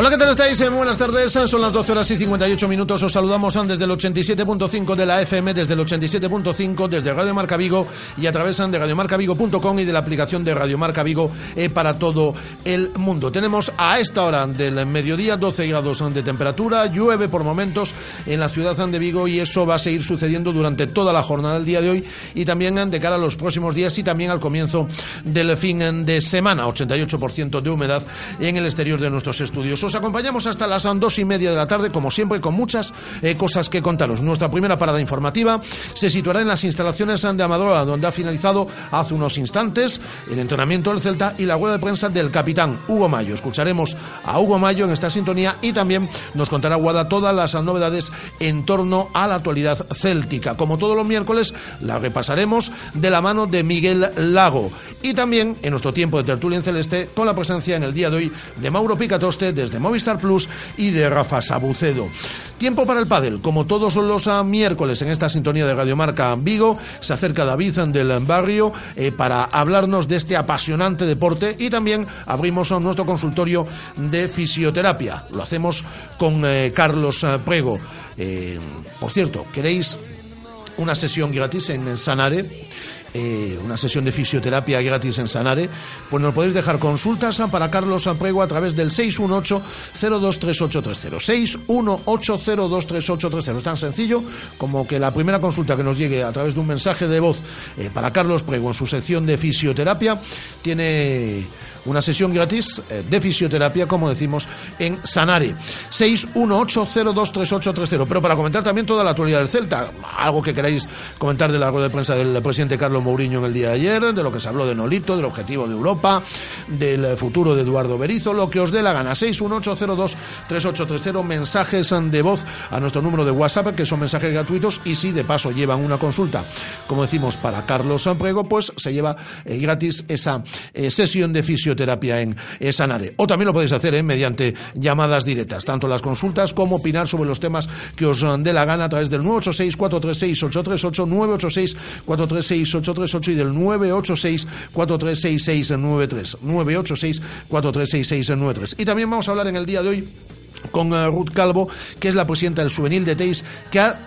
Hola, ¿qué tal estáis? Muy buenas tardes. Son las 12 horas y 58 minutos. Os saludamos desde el 87.5 de la FM, desde el 87.5, desde Radio Marca Vigo y a través de radiomarcavigo.com y de la aplicación de Radio Marca Vigo eh, para todo el mundo. Tenemos a esta hora del mediodía 12 grados de temperatura, llueve por momentos en la ciudad de Vigo y eso va a seguir sucediendo durante toda la jornada del día de hoy y también de cara a los próximos días y también al comienzo del fin de semana. 88% de humedad en el exterior de nuestros estudios. Os acompañamos hasta las dos y media de la tarde, como siempre, con muchas eh, cosas que contaros. Nuestra primera parada informativa se situará en las instalaciones de Amadora, donde ha finalizado hace unos instantes el entrenamiento del Celta y la rueda de prensa del capitán Hugo Mayo. Escucharemos a Hugo Mayo en esta sintonía y también nos contará Guada todas las novedades en torno a la actualidad céltica. Como todos los miércoles, la repasaremos de la mano de Miguel Lago. Y también en nuestro tiempo de tertulia en celeste, con la presencia en el día de hoy de Mauro Picatoste desde Movistar Plus y de Rafa Sabucedo. Tiempo para el pádel, como todos los ah, miércoles en esta sintonía de Radiomarca Vigo, se acerca David del barrio eh, para hablarnos de este apasionante deporte y también abrimos nuestro consultorio de fisioterapia. Lo hacemos con eh, Carlos ah, Prego. Eh, por cierto, ¿queréis una sesión gratis en Sanare? Eh, una sesión de fisioterapia gratis en Sanare, pues nos podéis dejar consultas para Carlos Amprego a través del 618-023830. 618-023830. Es tan sencillo como que la primera consulta que nos llegue a través de un mensaje de voz eh, para Carlos Prego en su sección de fisioterapia tiene una sesión gratis eh, de fisioterapia, como decimos, en Sanare. 618023830. Pero para comentar también toda la actualidad del Celta, algo que queráis comentar de la rueda de prensa del presidente Carlos Mourinho en el día de ayer, de lo que se habló de Nolito, del objetivo de Europa, del futuro de Eduardo Berizo, lo que os dé la gana. 618023830, mensajes de voz a nuestro número de WhatsApp, que son mensajes gratuitos y si de paso llevan una consulta, como decimos, para Carlos Samprego, pues se lleva eh, gratis esa eh, sesión de fisioterapia terapia en Sanare. O también lo podéis hacer ¿eh? mediante llamadas directas, tanto las consultas como opinar sobre los temas que os dé la gana a través del 986-436-838, 986-436-838 y del 986-436-6693. 986-436-6693. Y también vamos a hablar en el día de hoy con eh, Ruth Calvo, que es la presidenta del Juvenil de Teis, que ha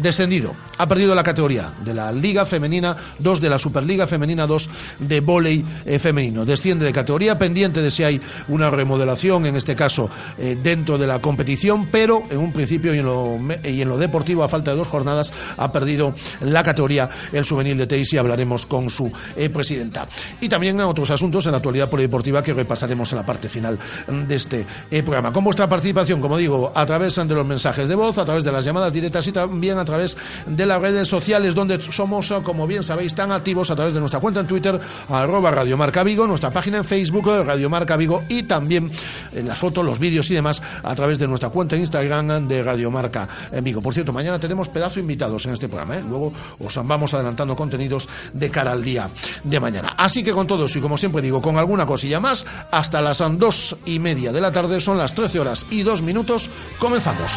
descendido, ha perdido la categoría de la Liga Femenina 2, de la Superliga Femenina 2 de volei eh, femenino. Desciende de categoría, pendiente de si hay una remodelación, en este caso, eh, dentro de la competición, pero en un principio y en, lo, y en lo deportivo, a falta de dos jornadas, ha perdido la categoría el Juvenil de Teis y hablaremos con su presidenta. Y también en otros asuntos en la actualidad polideportiva que repasaremos en la parte final de este programa. Con vuestra participación como digo, a través de los mensajes de voz, a través de las llamadas directas y también a través de las redes sociales donde somos, como bien sabéis, tan activos a través de nuestra cuenta en Twitter, arroba Radio Marca Vigo, nuestra página en Facebook, Radio Marca Vigo y también en las fotos, los vídeos y demás a través de nuestra cuenta en Instagram de Radio Marca Vigo. Por cierto, mañana tenemos pedazo invitados en este programa, ¿eh? luego os vamos adelantando contenidos de cara al día de mañana. Así que con todo eso y como siempre digo, con alguna cosilla más, hasta las dos y media de la tarde, son las 13 horas y dos minutos, comenzamos.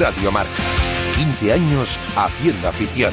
Radio Marca. 15 años haciendo afición.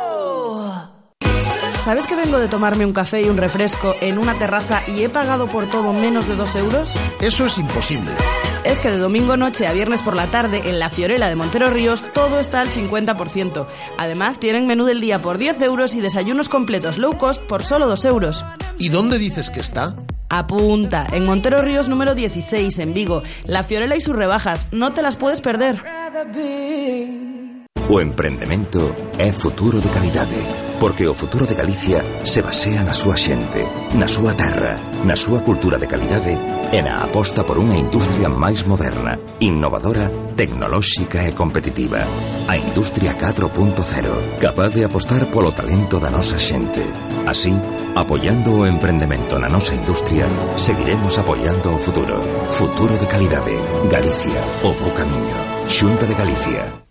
¿Sabes que vengo de tomarme un café y un refresco en una terraza y he pagado por todo menos de dos euros? Eso es imposible. Es que de domingo noche a viernes por la tarde en la Fiorella de Montero Ríos todo está al 50%. Además tienen menú del día por 10 euros y desayunos completos low cost por solo 2 euros. ¿Y dónde dices que está? Apunta, en Montero Ríos número 16, en Vigo. La Fiorella y sus rebajas, no te las puedes perder. O emprendimiento es futuro de calidad. Porque o futuro de Galicia se basea na súa xente, na súa terra, na súa cultura de calidade e na aposta por unha industria máis moderna, innovadora, tecnolóxica e competitiva. A Industria 4.0, capaz de apostar polo talento da nosa xente. Así, apoiando o emprendemento na nosa industria, seguiremos apoiando o futuro. Futuro de calidade. Galicia, o bo camiño. Xunta de Galicia.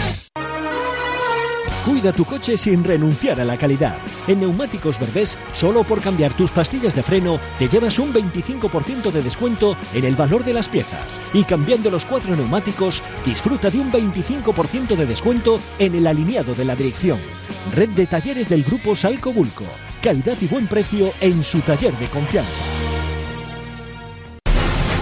Cuida tu coche sin renunciar a la calidad. En Neumáticos Berbés, solo por cambiar tus pastillas de freno, te llevas un 25% de descuento en el valor de las piezas. Y cambiando los cuatro neumáticos, disfruta de un 25% de descuento en el alineado de la dirección. Red de talleres del grupo Salco Bulco. Calidad y buen precio en su taller de confianza.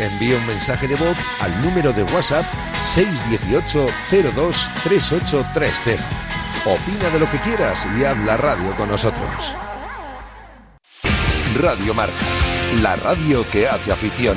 Envía un mensaje de voz al número de WhatsApp 618 02 3830. Opina de lo que quieras y habla radio con nosotros. Radio Marca, la radio que hace afición.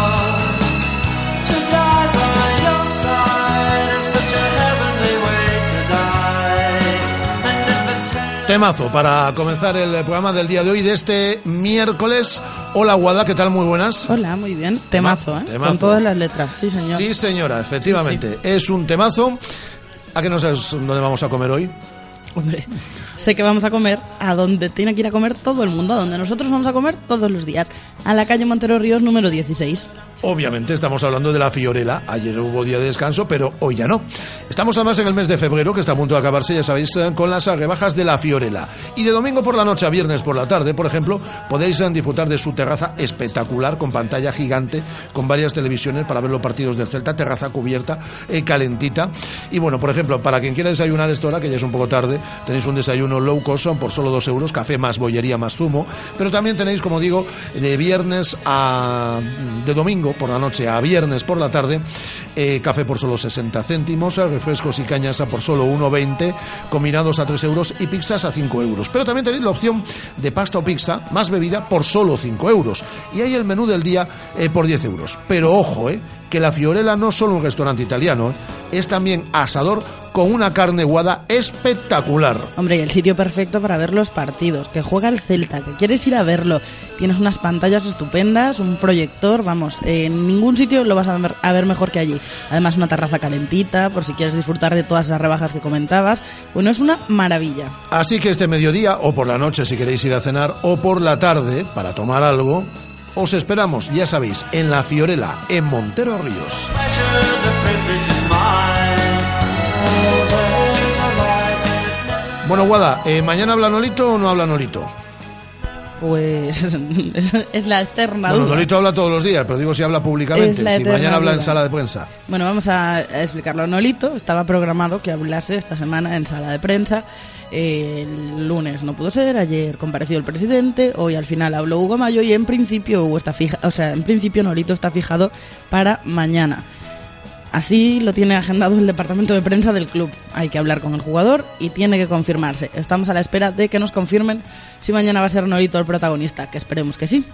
Temazo para comenzar el programa del día de hoy, de este miércoles. Hola, Guada, ¿qué tal? Muy buenas. Hola, muy bien. Temazo, ¿eh? Temazo. Con todas las letras, sí, señor. Sí, señora, efectivamente. Es un temazo. ¿A qué no sabes dónde vamos a comer hoy? Hombre, sé que vamos a comer a donde tiene que ir a comer todo el mundo, a donde nosotros vamos a comer todos los días, a la calle Montero Ríos número 16. Obviamente estamos hablando de la Fiorella. Ayer hubo día de descanso, pero hoy ya no. Estamos además en el mes de febrero, que está a punto de acabarse, ya sabéis, eh, con las rebajas de la Fiorella. Y de domingo por la noche a viernes por la tarde, por ejemplo, podéis eh, disfrutar de su terraza espectacular, con pantalla gigante, con varias televisiones para ver los partidos del Celta, terraza cubierta, eh, calentita. Y bueno, por ejemplo, para quien quiera desayunar esta hora, que ya es un poco tarde, tenéis un desayuno low cost por solo dos euros, café más bollería más zumo. Pero también tenéis, como digo, de viernes a de domingo por la noche a viernes por la tarde, eh, café por solo 60 céntimos, refrescos y cañas a por solo 1,20, combinados a 3 euros y pizzas a 5 euros. Pero también tenéis la opción de pasta o pizza más bebida por solo 5 euros. Y hay el menú del día eh, por 10 euros. Pero ojo, eh, que la Fiorella no es solo un restaurante italiano, es también asador con una carne guada espectacular. Hombre, y el sitio perfecto para ver los partidos, que juega el Celta, que quieres ir a verlo. Tienes unas pantallas estupendas, un proyector, vamos, en ningún sitio lo vas a ver, a ver mejor que allí. Además, una terraza calentita, por si quieres disfrutar de todas esas rebajas que comentabas. Bueno, es una maravilla. Así que este mediodía, o por la noche si queréis ir a cenar, o por la tarde para tomar algo, os esperamos, ya sabéis, en La Fiorela, en Montero Ríos. Bueno, Guada, eh, ¿mañana habla Nolito o no habla Nolito? Pues es la eterna Bueno, duda. Nolito habla todos los días, pero digo si habla públicamente, si mañana habla en sala de prensa. Bueno, vamos a a explicarlo. Nolito estaba programado que hablase esta semana en sala de prensa. Eh, el lunes no pudo ser, ayer compareció el presidente, hoy al final habló Hugo Mayo y en principio Hugo está fija, o sea, en principio Nolito está fijado para mañana. Así lo tiene agendado el departamento de prensa del club. Hay que hablar con el jugador y tiene que confirmarse. Estamos a la espera de que nos confirmen si mañana va a ser Nolito el protagonista, que esperemos que sí.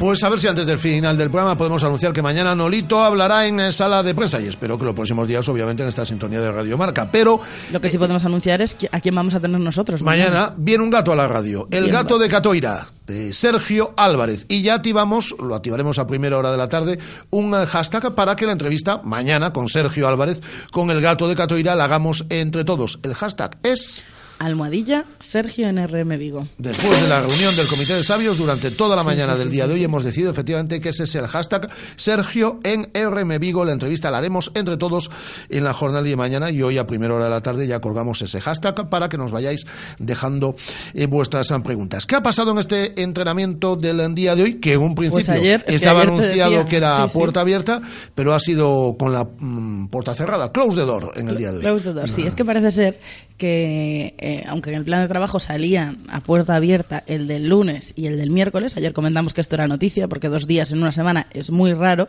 Pues a ver si antes del final del programa podemos anunciar que mañana Nolito hablará en eh, sala de prensa y espero que los próximos días, obviamente, en esta sintonía de Radio Marca. Pero Lo que sí podemos anunciar es que- a quién vamos a tener nosotros. mañana viene un gato a la radio, el Bien, gato de Catoira, de Sergio Álvarez. Y ya activamos, lo activaremos a primera hora de la tarde, un eh, hashtag para que la entrevista mañana con Sergio Álvarez, con el gato de Catoira, la hagamos entre todos. El hashtag es... Almohadilla Sergio NRM Vigo. Después de la reunión del Comité de Sabios, durante toda la Sí, mañana sí, del sí, día de hoy hemos decidido efectivamente que ese es el hashtag Sergio en RM Vigo. La entrevista la haremos entre todos en la jornada de mañana y hoy a primera hora de la tarde ya colgamos ese hashtag para que nos vayáis dejando eh, vuestras preguntas. ¿Qué ha pasado en este entrenamiento del día de hoy? Que en un principio Pues ayer, es que estaba ayer anunciado decía, que era puerta abierta, pero ha sido con la mm, puerta cerrada, close the door en el día de hoy. Close the door, sí. Es que parece ser que, eh, aunque en el plan de trabajo salían a puerta abierta el del lunes y el del miércoles, ayer comentamos que esto era noticia porque dos días en una semana es muy raro,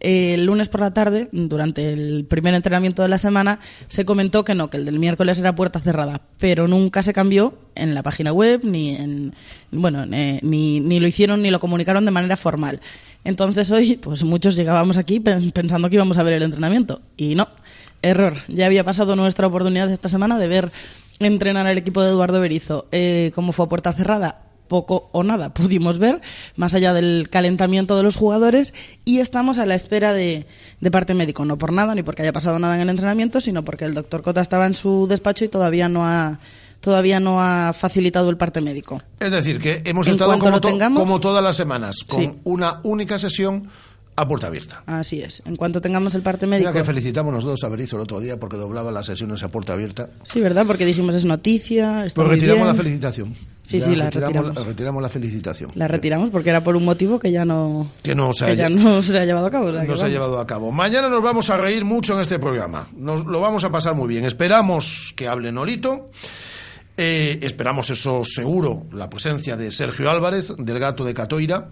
eh, el lunes por la tarde, durante el primer entrenamiento de la semana, se comentó que no, que el del miércoles era puerta cerrada, pero nunca se cambió en la página web ni en, bueno, eh, ni, ni lo hicieron ni lo comunicaron de manera formal. Entonces hoy, pues muchos llegábamos aquí pen- pensando que íbamos a ver el entrenamiento y no. Error. Ya había pasado nuestra oportunidad esta semana de ver entrenar al equipo de Eduardo Berizo. Eh, como fue a puerta cerrada, poco o nada pudimos ver, más allá del calentamiento de los jugadores, y estamos a la espera de, de parte médico. No por nada, ni porque haya pasado nada en el entrenamiento, sino porque el doctor Cota estaba en su despacho y todavía no ha, todavía no ha facilitado el parte médico. Es decir, que hemos En estado como, tengamos- todas las semanas, con Sí. una única sesión a puerta abierta. Así es. En cuanto tengamos el parte Mira médico. que felicitamos nosotros a Berizo el otro día porque doblaba las sesiones a puerta abierta. Sí, ¿verdad? Porque dijimos es noticia. Está Pues muy retiramos bien. la felicitación. Sí, Ya sí, la retiramos, retiramos. la- retiramos la felicitación. La retiramos porque era por un motivo que ya no, Que no se que ha, ya no se ha llevado a cabo. o sea no se ha llevado a cabo. Mañana nos vamos a reír mucho en este programa. Nos lo vamos a pasar muy bien. Esperamos que hable Nolito. Eh, esperamos eso seguro, la presencia de Sergio Álvarez, del gato de Catoira.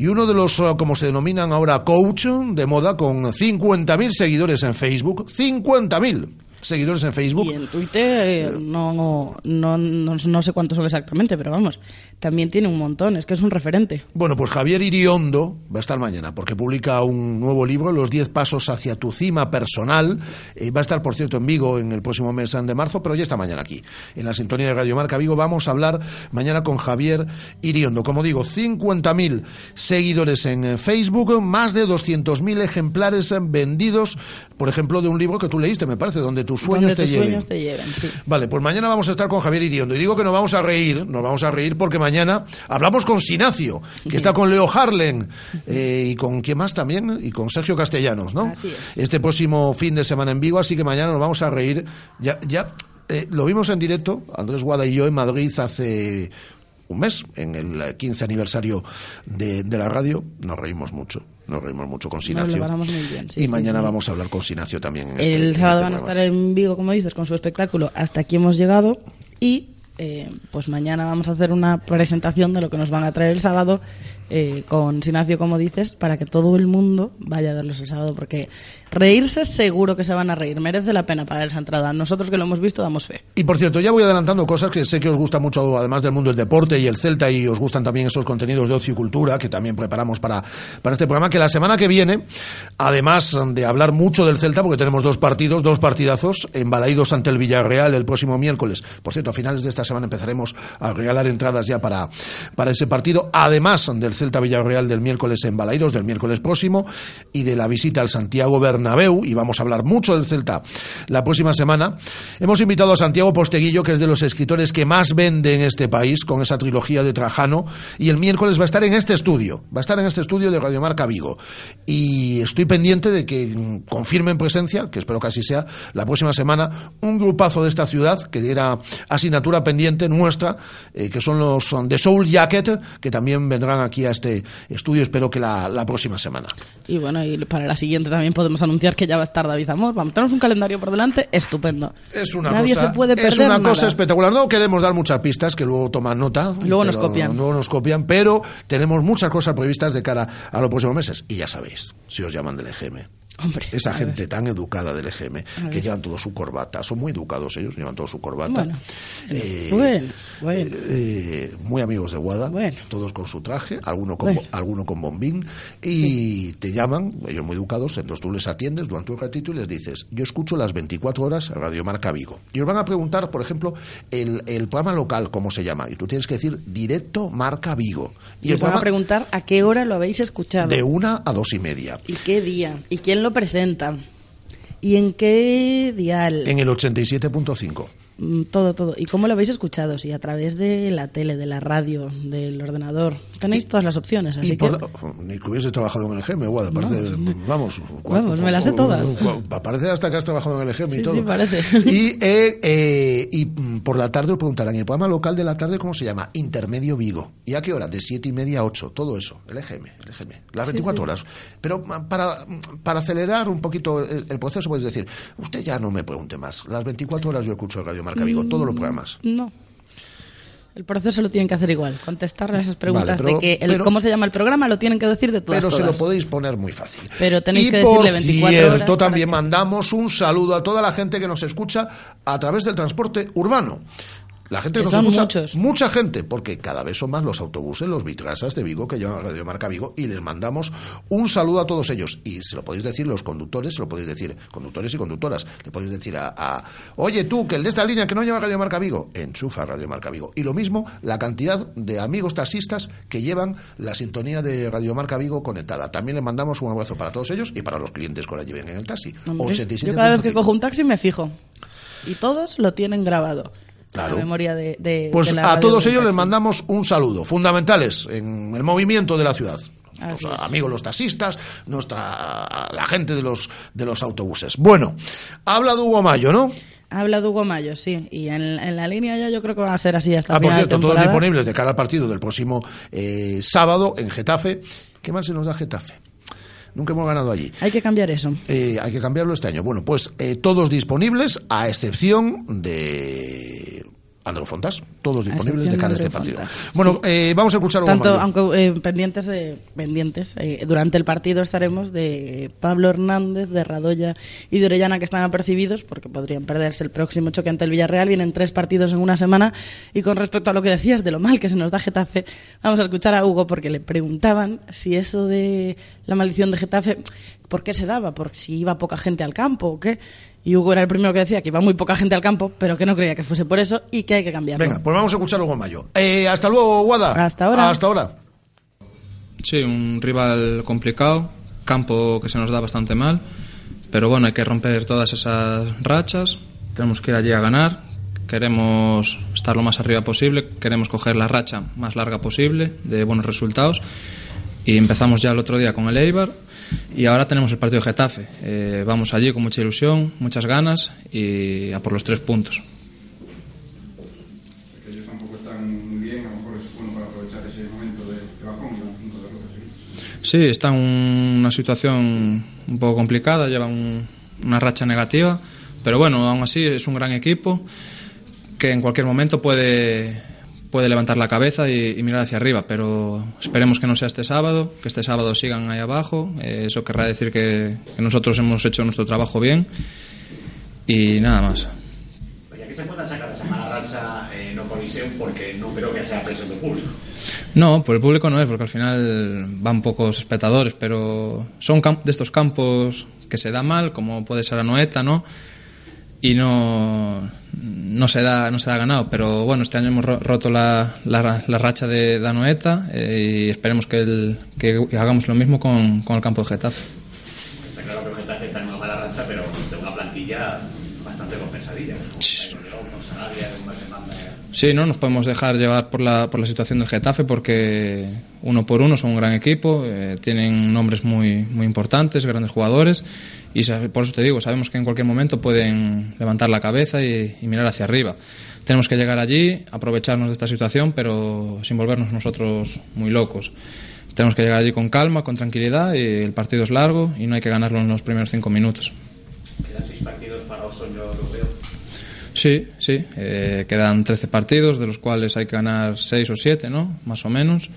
Y uno de los, eh, como se denominan ahora, coach de moda, con 50.000 seguidores en Facebook. 50.000 seguidores en Facebook. Y en Twitter eh, no, no, no, no, no sé cuántos son exactamente, pero vamos, también tiene un montón, es que es un referente. Bueno, pues Javier Iriondo va a estar mañana porque publica un nuevo libro, Los 10 pasos hacia tu cima personal. Eh, va a estar, por cierto, en Vigo en el próximo mes de marzo, pero ya está mañana aquí. En la sintonía de Radio Marca Vigo vamos a hablar mañana con Javier Iriondo. Como digo, 50.000 seguidores en eh, Facebook, más de 200.000 ejemplares vendidos, por ejemplo, de un libro que tú leíste, me parece, donde tus sueños Donde te tus lleven. sueños te lleven, sí. Vale, pues mañana vamos a estar con Javier Iriondo. Y digo que nos vamos a reír, nos vamos a reír porque mañana hablamos con Sinacio, que está con Leo Harlen, eh, y con quién más también, y con Sergio Castellanos, ¿no? Así es. Este próximo fin de semana en Vigo, así que mañana nos vamos a reír. Ya, ya eh, lo vimos en directo, Andrés Guada y yo en Madrid hace un mes, en el eh, 15 aniversario de, de la radio. Nos reímos mucho, nos reímos mucho con Sinacio. sí, y sí, mañana sí. vamos a hablar con Sinacio también. en este- El en sábado este van a estar en Vigo, como dices, con su espectáculo Hasta aquí hemos llegado y eh, pues mañana vamos a hacer una presentación de lo que nos van a traer el sábado eh, con Sinacio, como dices, para que todo el mundo vaya a verlos el sábado, porque reírse seguro que se van a reír, merece la pena pagar esa entrada. Nosotros que lo hemos visto damos fe. Y por cierto, ya voy adelantando cosas que sé que os gusta mucho, además del mundo del deporte y el Celta, y os gustan también esos contenidos de ocio y cultura que también preparamos para, para este programa, que la semana que viene, además de hablar mucho del Celta, porque tenemos dos partidos, dos partidazos, embalaídos ante el Villarreal el próximo miércoles. Por cierto, a finales de esta semana empezaremos a regalar entradas ya para, para ese partido, además del Celta Villarreal del miércoles en Balaidos, del miércoles próximo, y de la visita al Santiago Bernabéu, y vamos a hablar mucho del Celta la próxima semana. Hemos invitado a Santiago Posteguillo, que es de los escritores que más vende en este país, con esa trilogía de Trajano, y el miércoles va a estar en este estudio, va a estar en este estudio de Radio Marca Vigo. Y estoy pendiente de que confirmen presencia, que espero que así sea, la próxima semana, un grupazo de esta ciudad, que era asignatura pendiente nuestra, eh, que son los de Soul Jacket, que también vendrán aquí este estudio, espero que la, la próxima semana. Y bueno, y para la siguiente también podemos anunciar que ya va a estar David Amor. Vamos, tenemos un calendario por delante estupendo. Es una Nadie cosa, se puede perder es una nada. cosa espectacular. No queremos dar muchas pistas que luego toman nota. Luego nos copian. Luego nos copian, pero tenemos muchas cosas previstas de cara a los próximos meses. Y ya sabéis, si os llaman del EGM. Hombre, Esa gente ver. tan educada del EGM, que llevan todo su corbata, son muy educados ellos, llevan todo su corbata. Bueno, Eh, bueno, bueno. eh, muy amigos de Guada, todos con su traje, alguno con, alguno con bombín, y te llaman, ellos muy educados, entonces tú les atiendes durante un ratito y les dices, yo escucho las 24 horas Radio Marca Vigo. Y os van a preguntar, por ejemplo, el, el programa local, ¿cómo se llama? Y tú tienes que decir directo Marca Vigo. Y os van a preguntar a qué hora lo habéis escuchado. de una a dos y media. ¿Y qué día? ¿Y quién lo presenta? ¿Y en qué dial? En el 87.5. Mm, Todo, todo. ¿Y cómo lo habéis escuchado? Si a través de la tele, de la radio, del ordenador. Tenéis todas las opciones, así que... la- ni que hubiese trabajado en el Guada, parece, vamos, Vamos, me las sé todas. Parece hasta que has trabajado en el EGM y todo. sí, parece. Y, eh, eh, y mm, por la tarde os preguntarán, ¿y el programa local de la tarde cómo se llama? Intermedio Vigo. ¿Y a qué hora? De siete y media a ocho. Todo eso, el EGM, el EGM. Las 24 horas. Pero mm, para, para acelerar un poquito el, el proceso, puedes decir, usted ya no me pregunte más. Las 24 horas yo escucho Radio Marca Vigo, todos los programas. No. El proceso lo tienen que hacer igual. Contestar a esas preguntas Vale, pero- de que el, pero- cómo se llama el programa lo tienen que decir de todas Pero se lo todas. podéis poner muy fácil. Pero tenéis y que por decirle 24 cierto, horas también que- mandamos un saludo a toda la gente que nos escucha a través del transporte urbano. La gente que, nos son muchos. mucha gente, porque cada vez son más los autobuses, los vitrasas de Vigo que llevan Radio Marca Vigo y les mandamos un saludo a todos ellos. Y se lo podéis decir los conductores, se lo podéis decir conductores y conductoras. Le podéis decir a, a, oye tú, que el de esta línea que no lleva Radio Marca Vigo, enchufa Radio Marca Vigo. Y lo mismo, la cantidad de amigos taxistas que llevan la sintonía de Radio Marca Vigo conectada. También les mandamos un abrazo para todos ellos y para los clientes que la lleven en el taxi. Hombre, 87.5. yo cada vez que cojo un taxi me fijo. Y todos lo tienen grabado. Claro. La memoria de, de- Pues de la a todos ellos les mandamos un saludo, fundamentales en el movimiento de la ciudad. Así Nuestros es. amigos los taxistas, nuestra la gente de los de los autobuses. Bueno, habla de Hugo Mayo, ¿no? Habla de Hugo Mayo, sí. Y en, en la línea ya yo creo que va a ser así hasta Ah, por de cierto, todos disponibles de cara al partido del próximo eh, sábado en Getafe. ¿Qué más se nos da Getafe? Nunca hemos ganado allí. Hay que cambiar eso. Eh, hay que cambiarlo este año. Bueno, pues eh, todos disponibles, a excepción de Andrés Fontas. Todos disponibles de cara a este Andreu partido. Fontas, Bueno, sí. eh, vamos a escuchar Hugo Tanto, aunque eh, pendientes, de, pendientes eh, durante el partido estaremos de Pablo Hernández, de Radoya y de Orellana que están apercibidos porque podrían perderse el próximo choque ante el Villarreal. Vienen tres partidos en una semana. Y con respecto a lo que decías de lo mal que se nos da Getafe, vamos a escuchar a Hugo porque le preguntaban si eso de la maldición de Getafe, ¿por qué se daba? ¿Por si iba poca gente al campo o qué? Y Hugo era el primero que decía que iba muy poca gente al campo, pero que no creía que fuese por eso y que hay que cambiarlo. Venga, pues vamos a escuchar a Hugo Mayo. Eh, hasta luego, Guada. Hasta ahora. Hasta ahora. Sí, un rival complicado, campo que se nos da bastante mal, pero bueno, hay que romper todas esas rachas, tenemos que ir allí a ganar, queremos estar lo más arriba posible, queremos coger la racha más larga posible de buenos resultados y empezamos ya el otro día con el Eibar y ahora tenemos el partido de Getafe. Eh, vamos allí con mucha ilusión, muchas ganas y a por los tres puntos. que ellos tampoco están muy bien, a lo mejor es bueno para aprovechar ese momento de, bajón y cinco derrotas seguidas. Sí, está en una situación un poco complicada, lleva un- una racha negativa, pero bueno, aún así es un gran equipo que en cualquier momento puede, puede levantar la cabeza y, y mirar hacia arriba, pero esperemos que no sea este sábado, que este sábado sigan ahí abajo, eh, eso querrá decir que, que nosotros hemos hecho nuestro trabajo bien y nada más. Se esa mala racha eh, no porque no creo que sea presión del público. No, por el público no es, porque al final van pocos espectadores, pero son de estos campos que se da mal, como puede ser Anoeta, ¿no? Y no, no se da no se da ganado pero bueno este año hemos roto la, la, la racha de Danoeta eh, y esperemos que, el, que, hagamos lo mismo con, con, el campo de Getafe. Está claro que Getafe está en una mala racha pero de una plantilla Sí, no nos podemos dejar llevar por la, por la situación del Getafe porque uno por uno son un gran equipo, eh, tienen nombres muy, muy importantes, grandes jugadores y por eso te digo, sabemos que en cualquier momento pueden levantar la cabeza y, mirar hacia arriba. Tenemos que llegar allí, aprovecharnos de esta situación, pero sin volvernos nosotros muy locos. Tenemos que llegar allí con calma, con tranquilidad y el partido es largo y no hay que ganarlo en los primeros cinco minutos. Quedan seis partidos para europeo. Sí, sí, eh, quedan 13 partidos, de los cuales hay que ganar 6 o 7, ¿no? Más o menos.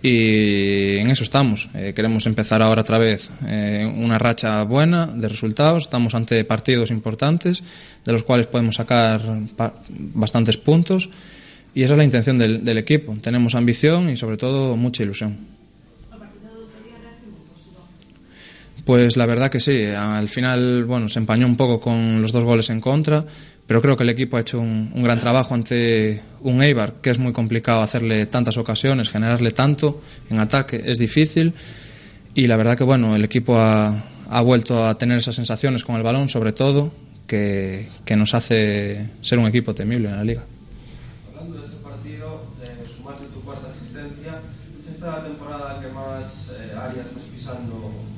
Y en eso estamos. Eh, queremos empezar ahora otra vez eh, una racha buena de resultados. Estamos ante partidos importantes, de los cuales podemos sacar bastantes puntos. Y esa es la intención del, del equipo. Tenemos ambición y sobre todo mucha ilusión. Pues la verdad que sí, al final bueno, se empañó un poco con los dos goles en contra, pero creo que el equipo ha hecho un, gran trabajo ante un Eibar, que es muy complicado hacerle tantas ocasiones, generarle tanto en ataque, es difícil. Y la verdad que bueno, el equipo ha, ha vuelto a tener esas sensaciones con el balón, sobre todo, que, que, nos hace ser un equipo temible en la liga. Hablando de ese partido, de sumaste tu cuarta asistencia, ¿es esta temporada que más eh, áreas vas pisando?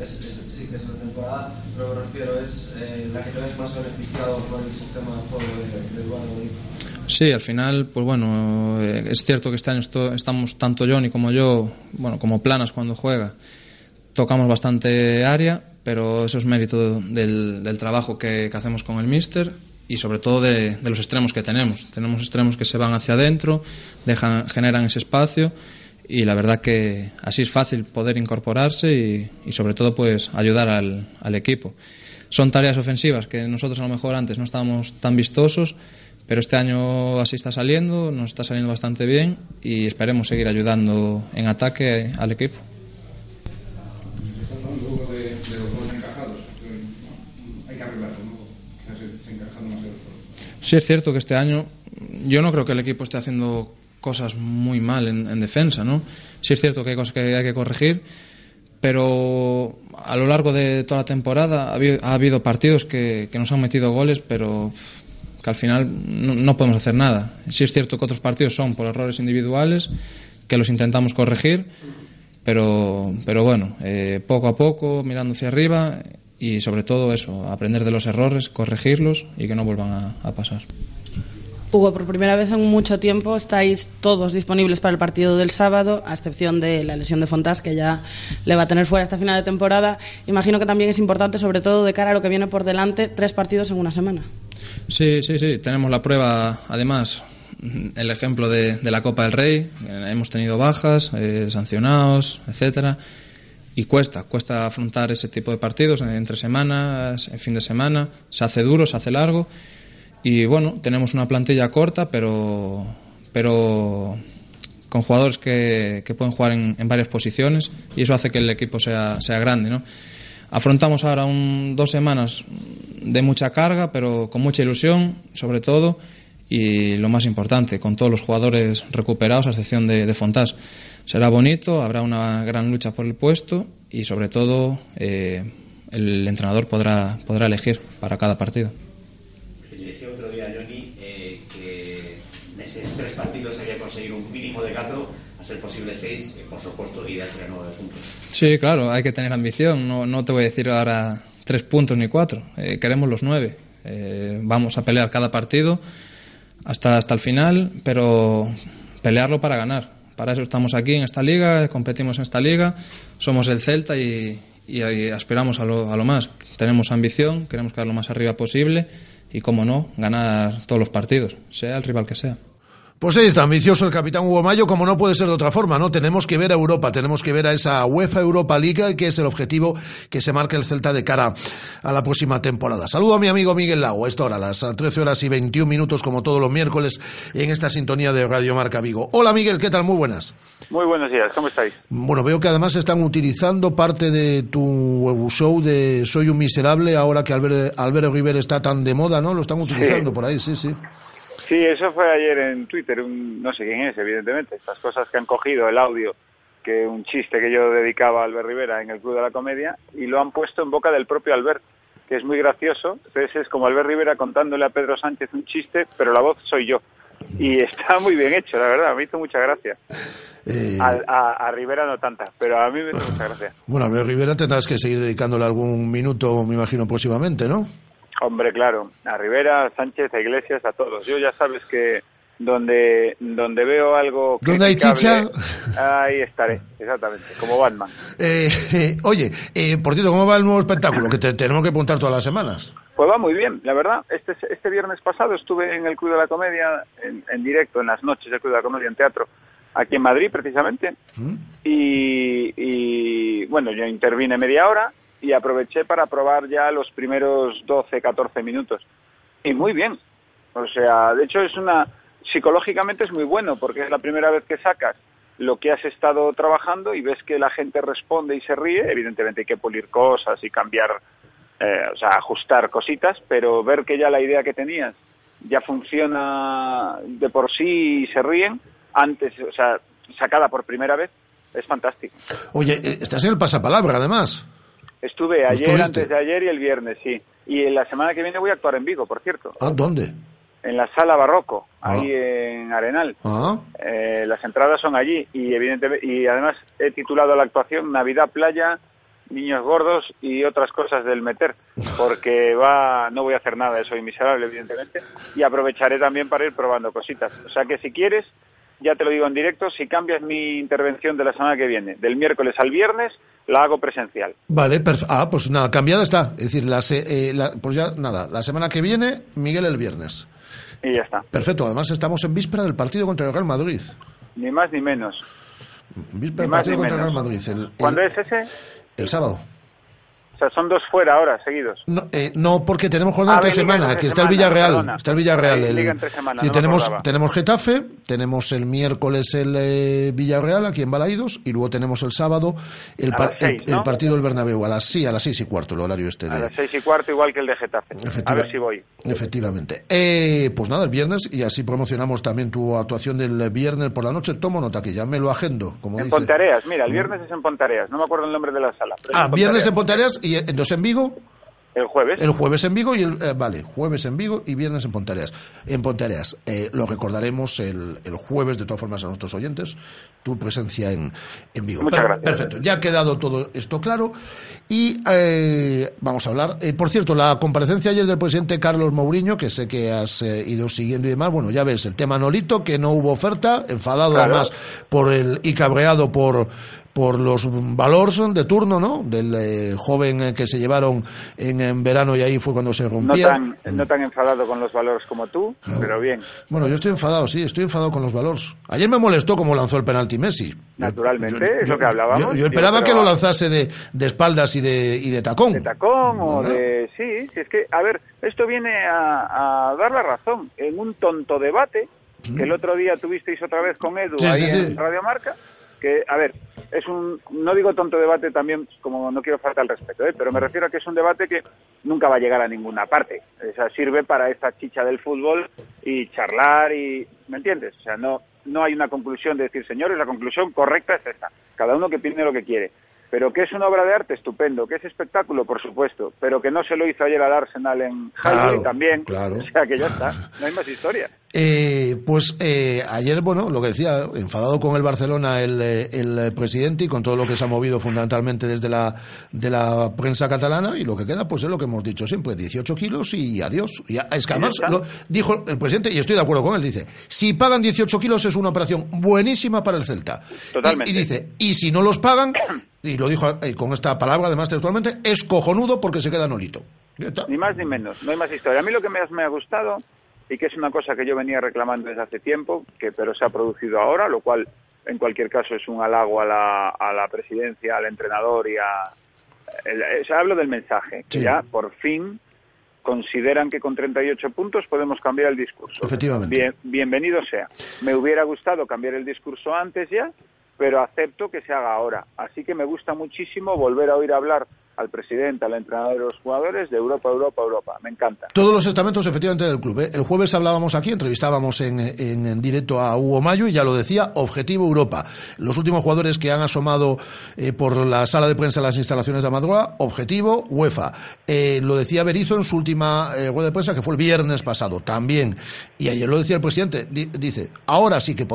Es, es, sí que es la temporada, pero me refiero, es eh, la que ves más beneficiado por el sistema de juego de, de Sí, al final, pues bueno, eh, es cierto que este año estamos tanto Johnny como yo, bueno, como Planas cuando juega, tocamos bastante área, pero eso es mérito del, del trabajo que, que, hacemos con el Mister y sobre todo de, de, los extremos que tenemos. Tenemos extremos que se van hacia adentro, dejan, generan ese espacio y la verdad que así es fácil poder incorporarse y, y sobre todo pues ayudar al, al, equipo. Son tareas ofensivas que nosotros a lo mejor antes no estábamos tan vistosos, pero este año así está saliendo, nos está saliendo bastante bien y esperemos seguir ayudando en ataque al equipo. Sí, es cierto que este año yo no creo que el equipo esté haciendo cosas muy mal en, en, defensa, ¿no? Sí es cierto que hay cosas que hay que corregir, pero a lo largo de toda la temporada ha habido, ha habido partidos que, nos han metido goles, pero que al final no, podemos hacer nada. Sí es cierto que otros partidos son por errores individuales, que los intentamos corregir, pero, pero bueno, eh, poco a poco, mirando hacia arriba y sobre todo eso, aprender de los errores, corregirlos y que no vuelvan a pasar. Hugo, por primera vez en mucho tiempo estáis todos disponibles para el partido del sábado, a excepción de la lesión de Fontás, que ya le va a tener fuera hasta final de temporada. Imagino que también es importante, sobre todo de cara a lo que viene por delante, tres partidos en una semana. Sí, sí, sí. Tenemos la prueba, además, el ejemplo de, de la Copa del Rey. Hemos tenido bajas, eh, sancionados, etcétera. Y cuesta, cuesta afrontar ese tipo de partidos entre semanas, en fin de semana. Se hace duro, se hace largo y bueno, tenemos una plantilla corta, pero, pero con jugadores que, que pueden jugar en, varias posiciones y eso hace que el equipo sea, sea grande. ¿no? Afrontamos ahora un, dos semanas de mucha carga, pero con mucha ilusión, sobre todo, y lo más importante, con todos los jugadores recuperados, a excepción de, de Fontás. Será bonito, habrá una gran lucha por el puesto y, sobre todo, eh, el entrenador podrá, podrá elegir para cada partido. tres partidos había conseguido un mínimo de cuatro, a ser posible seis, y por supuesto ir a nueve puntos. Sí, claro, hay que tener ambición. No, no te voy a decir ahora tres puntos ni cuatro. Eh, queremos los nueve. Eh, vamos a pelear cada partido hasta, hasta el final, pero pelearlo para ganar. Para eso estamos aquí en esta liga, competimos en esta liga, somos el Celta y, y, y aspiramos a lo, a lo más. Tenemos ambición, queremos quedar lo más arriba posible y, como no, ganar todos los partidos, sea el rival que sea. Pues ahí está, ambicioso el capitán Hugo Mayo, como no puede ser de otra forma, ¿no? Tenemos que ver a Europa, tenemos que ver a esa UEFA Europa League, que es el objetivo que se marca el Celta de cara a la próxima temporada. Saludo a mi amigo Miguel Lago, a esta hora, a las 13 horas y 21 minutos, como todos los miércoles, en esta sintonía de Radio Marca Vigo. Hola Miguel, ¿qué tal? Muy buenas. Muy buenos días, ¿cómo estáis? Bueno, veo que además están utilizando parte de tu show de Soy un miserable, ahora que Albert, Álvaro Rivera está tan de moda, ¿no? Lo están utilizando por ahí, sí, sí. Sí, eso fue ayer en Twitter, un, no sé quién es, evidentemente, estas cosas que han cogido el audio, que un chiste que yo dedicaba a Albert Rivera en el Club de la Comedia, y lo han puesto en boca del propio Albert, que es muy gracioso. Entonces es como Albert Rivera contándole a Pedro Sánchez un chiste, pero la voz soy yo. Y está muy bien hecho, la verdad, me hizo mucha gracia. Eh, A, a- a Rivera no tanta, pero a mí me hizo mucha gracia. Bueno, Albert Rivera tendrás que seguir dedicándole algún minuto, me imagino, próximamente, ¿no? Hombre, claro, a Rivera, a Sánchez, a Iglesias, a todos. Yo ya sabes que donde donde veo algo ¿Donde hay criticable, ahí estaré, exactamente, como Batman. Eh, eh, oye, eh, por cierto, ¿cómo va el nuevo espectáculo? Que te- tenemos que apuntar todas las semanas. Pues va muy bien, la verdad. Este, este viernes pasado estuve en el Club de la Comedia, en, en directo, en las noches del Club de la Comedia en teatro, aquí en Madrid precisamente. Y, y, bueno, yo intervine media hora y aproveché para probar ya los primeros 12, 14 minutos. Y muy bien. O sea, de hecho es una... Psicológicamente es muy bueno porque es la primera vez que sacas lo que has estado trabajando y ves que la gente responde y se ríe. Evidentemente hay que pulir cosas y cambiar eh, o sea, ajustar cositas, pero ver que ya la idea que tenías ya funciona de por sí y se ríen, antes, o sea, sacada por primera vez, es fantástico. Oye, eh, estás en el pasapalabra, además. Estuve ayer, ¿Estuviste? antes de ayer y el viernes, sí. Y en la semana que viene voy a actuar en Vigo, por cierto, Ah, ¿dónde? en la Sala Barroco, Ah. ahí en Arenal. Ah, Eh, las entradas son allí y evidentemente y además he titulado la actuación Navidad Playa, niños gordos y otras cosas del meter, porque va no voy a hacer nada, soy miserable evidentemente y aprovecharé también para ir probando cositas. O sea que si quieres, ya te lo digo en directo, si cambias mi intervención de la semana que viene, del miércoles al viernes, la hago presencial. vale, ah, pues nada, cambiada está. Es decir, la se- eh, la- pues ya nada, la semana que viene, Miguel el viernes. Y ya está. Perfecto, además estamos en víspera del partido contra el Real Madrid. Ni más ni menos. Víspera del partido ni contra el Real. Madrid. El, el- ¿Cuándo es ese? el sábado. Sea, son dos fuera ahora, seguidos. No, eh, no, porque tenemos jornada Ah, entre semana, que está el Villarreal. perdona. Está el Villarreal. El- Liga entre semana, sí, no me tenemos, tenemos Getafe, tenemos el miércoles el eh, Villarreal aquí en Balaídos y luego tenemos el sábado el, A par- las seis, el- partido del Bernabéu. A las, sí, a las seis y cuarto, el horario este A de. las seis y cuarto, igual que el de Getafe. A ver si voy. Efectivamente. Eh, pues nada, el viernes, y así promocionamos también tu actuación del viernes por la noche. Tomo nota que ya me lo agendo, como En dice. Pontareas, mira, el viernes es en Pontareas, no me acuerdo el nombre de la sala. pero Ah, en viernes en Pontareas. Pontareas y eh, entonces en Vigo. El jueves. El jueves en Vigo y el eh, vale, jueves en Vigo y viernes en Pontareas. En Pontareas, eh, lo recordaremos el, el jueves de todas formas a nuestros oyentes, tu presencia en, en Vigo. Muchas gracias. Perfecto, ya ha quedado todo esto claro y eh, vamos a hablar. por cierto, la comparecencia ayer del presidente Carlos Mourinho, que sé que has ido siguiendo y demás, bueno, ya ves, el tema Nolito, que no hubo oferta, enfadado Claro. además por el y cabreado por por los valores de turno, ¿no? Del eh, joven eh, que se llevaron en, en verano y ahí fue cuando se No rompieron. tan, no tan enfadado con los valores como tú, pero bien, Bueno, yo estoy enfadado, sí, estoy enfadado con los valores. Ayer me molestó cómo lanzó el penalti Messi. naturalmente, es lo que hablábamos. Yo, yo esperaba pero que lo lanzase de, de espaldas y de, y de tacón. de tacón o No. de... Sí, sí, es que, a ver, esto viene a, a dar la razón en un tonto debate que el otro día tuvisteis otra vez con Edu Sí, ahí sí, en sí. Radio Marca, que, a ver, es un, no digo tonto debate también, como no quiero faltar al respeto, ¿eh? pero me refiero a que es un debate que nunca va a llegar a ninguna parte. O sea, sirve para esta chicha del fútbol y charlar y, ¿me entiendes? O sea, no, no hay una conclusión de decir, señores, la conclusión correcta es esta. Cada uno que piense lo que quiere. Pero que es una obra de arte, estupendo. Que es espectáculo, por supuesto. Pero que no se lo hizo ayer al Arsenal en Highway Claro, también. claro. O sea, que ya está. No hay más historia. Eh, pues eh, ayer, bueno, lo que decía, enfadado con el Barcelona el, eh, el eh, presidente y con todo lo que se ha movido fundamentalmente desde la, de la prensa catalana y lo que queda pues es lo que hemos dicho siempre, 18 kilos y adiós. Y a- es que además lo dijo el presidente y estoy de acuerdo con él, dice, si pagan 18 kilos es una operación buenísima para el Celta. Totalmente. Y, y dice, y si no los pagan, y lo dijo eh, con esta palabra además textualmente, es cojonudo porque se queda nolito. Ni más ni menos, no hay más historia. A mí lo que más me ha gustado, y que es una cosa que yo venía reclamando desde hace tiempo, que pero se ha producido ahora, lo cual en cualquier caso es un halago a la, a la presidencia, al entrenador y a... el- o sea, hablo del mensaje, que ya por fin consideran que con 38 puntos podemos cambiar el discurso. Efectivamente. Bien, bienvenido sea. Me hubiera gustado cambiar el discurso antes ya, pero acepto que se haga ahora. Así que me gusta muchísimo volver a oír hablar al presidente, al entrenador de los jugadores de Europa, Europa, Europa. Me encanta. Todos los estamentos, efectivamente, del club. ¿eh? El jueves hablábamos aquí, entrevistábamos en, en, directo a Hugo Mayo y ya lo decía, objetivo Europa. Los últimos jugadores que han asomado eh, por la sala de prensa de las instalaciones de Amadroa, objetivo UEFA. Eh, lo decía Berizzo en su última rueda de prensa, que fue el viernes pasado, también. Y ayer lo decía el presidente, di- dice, ahora sí que,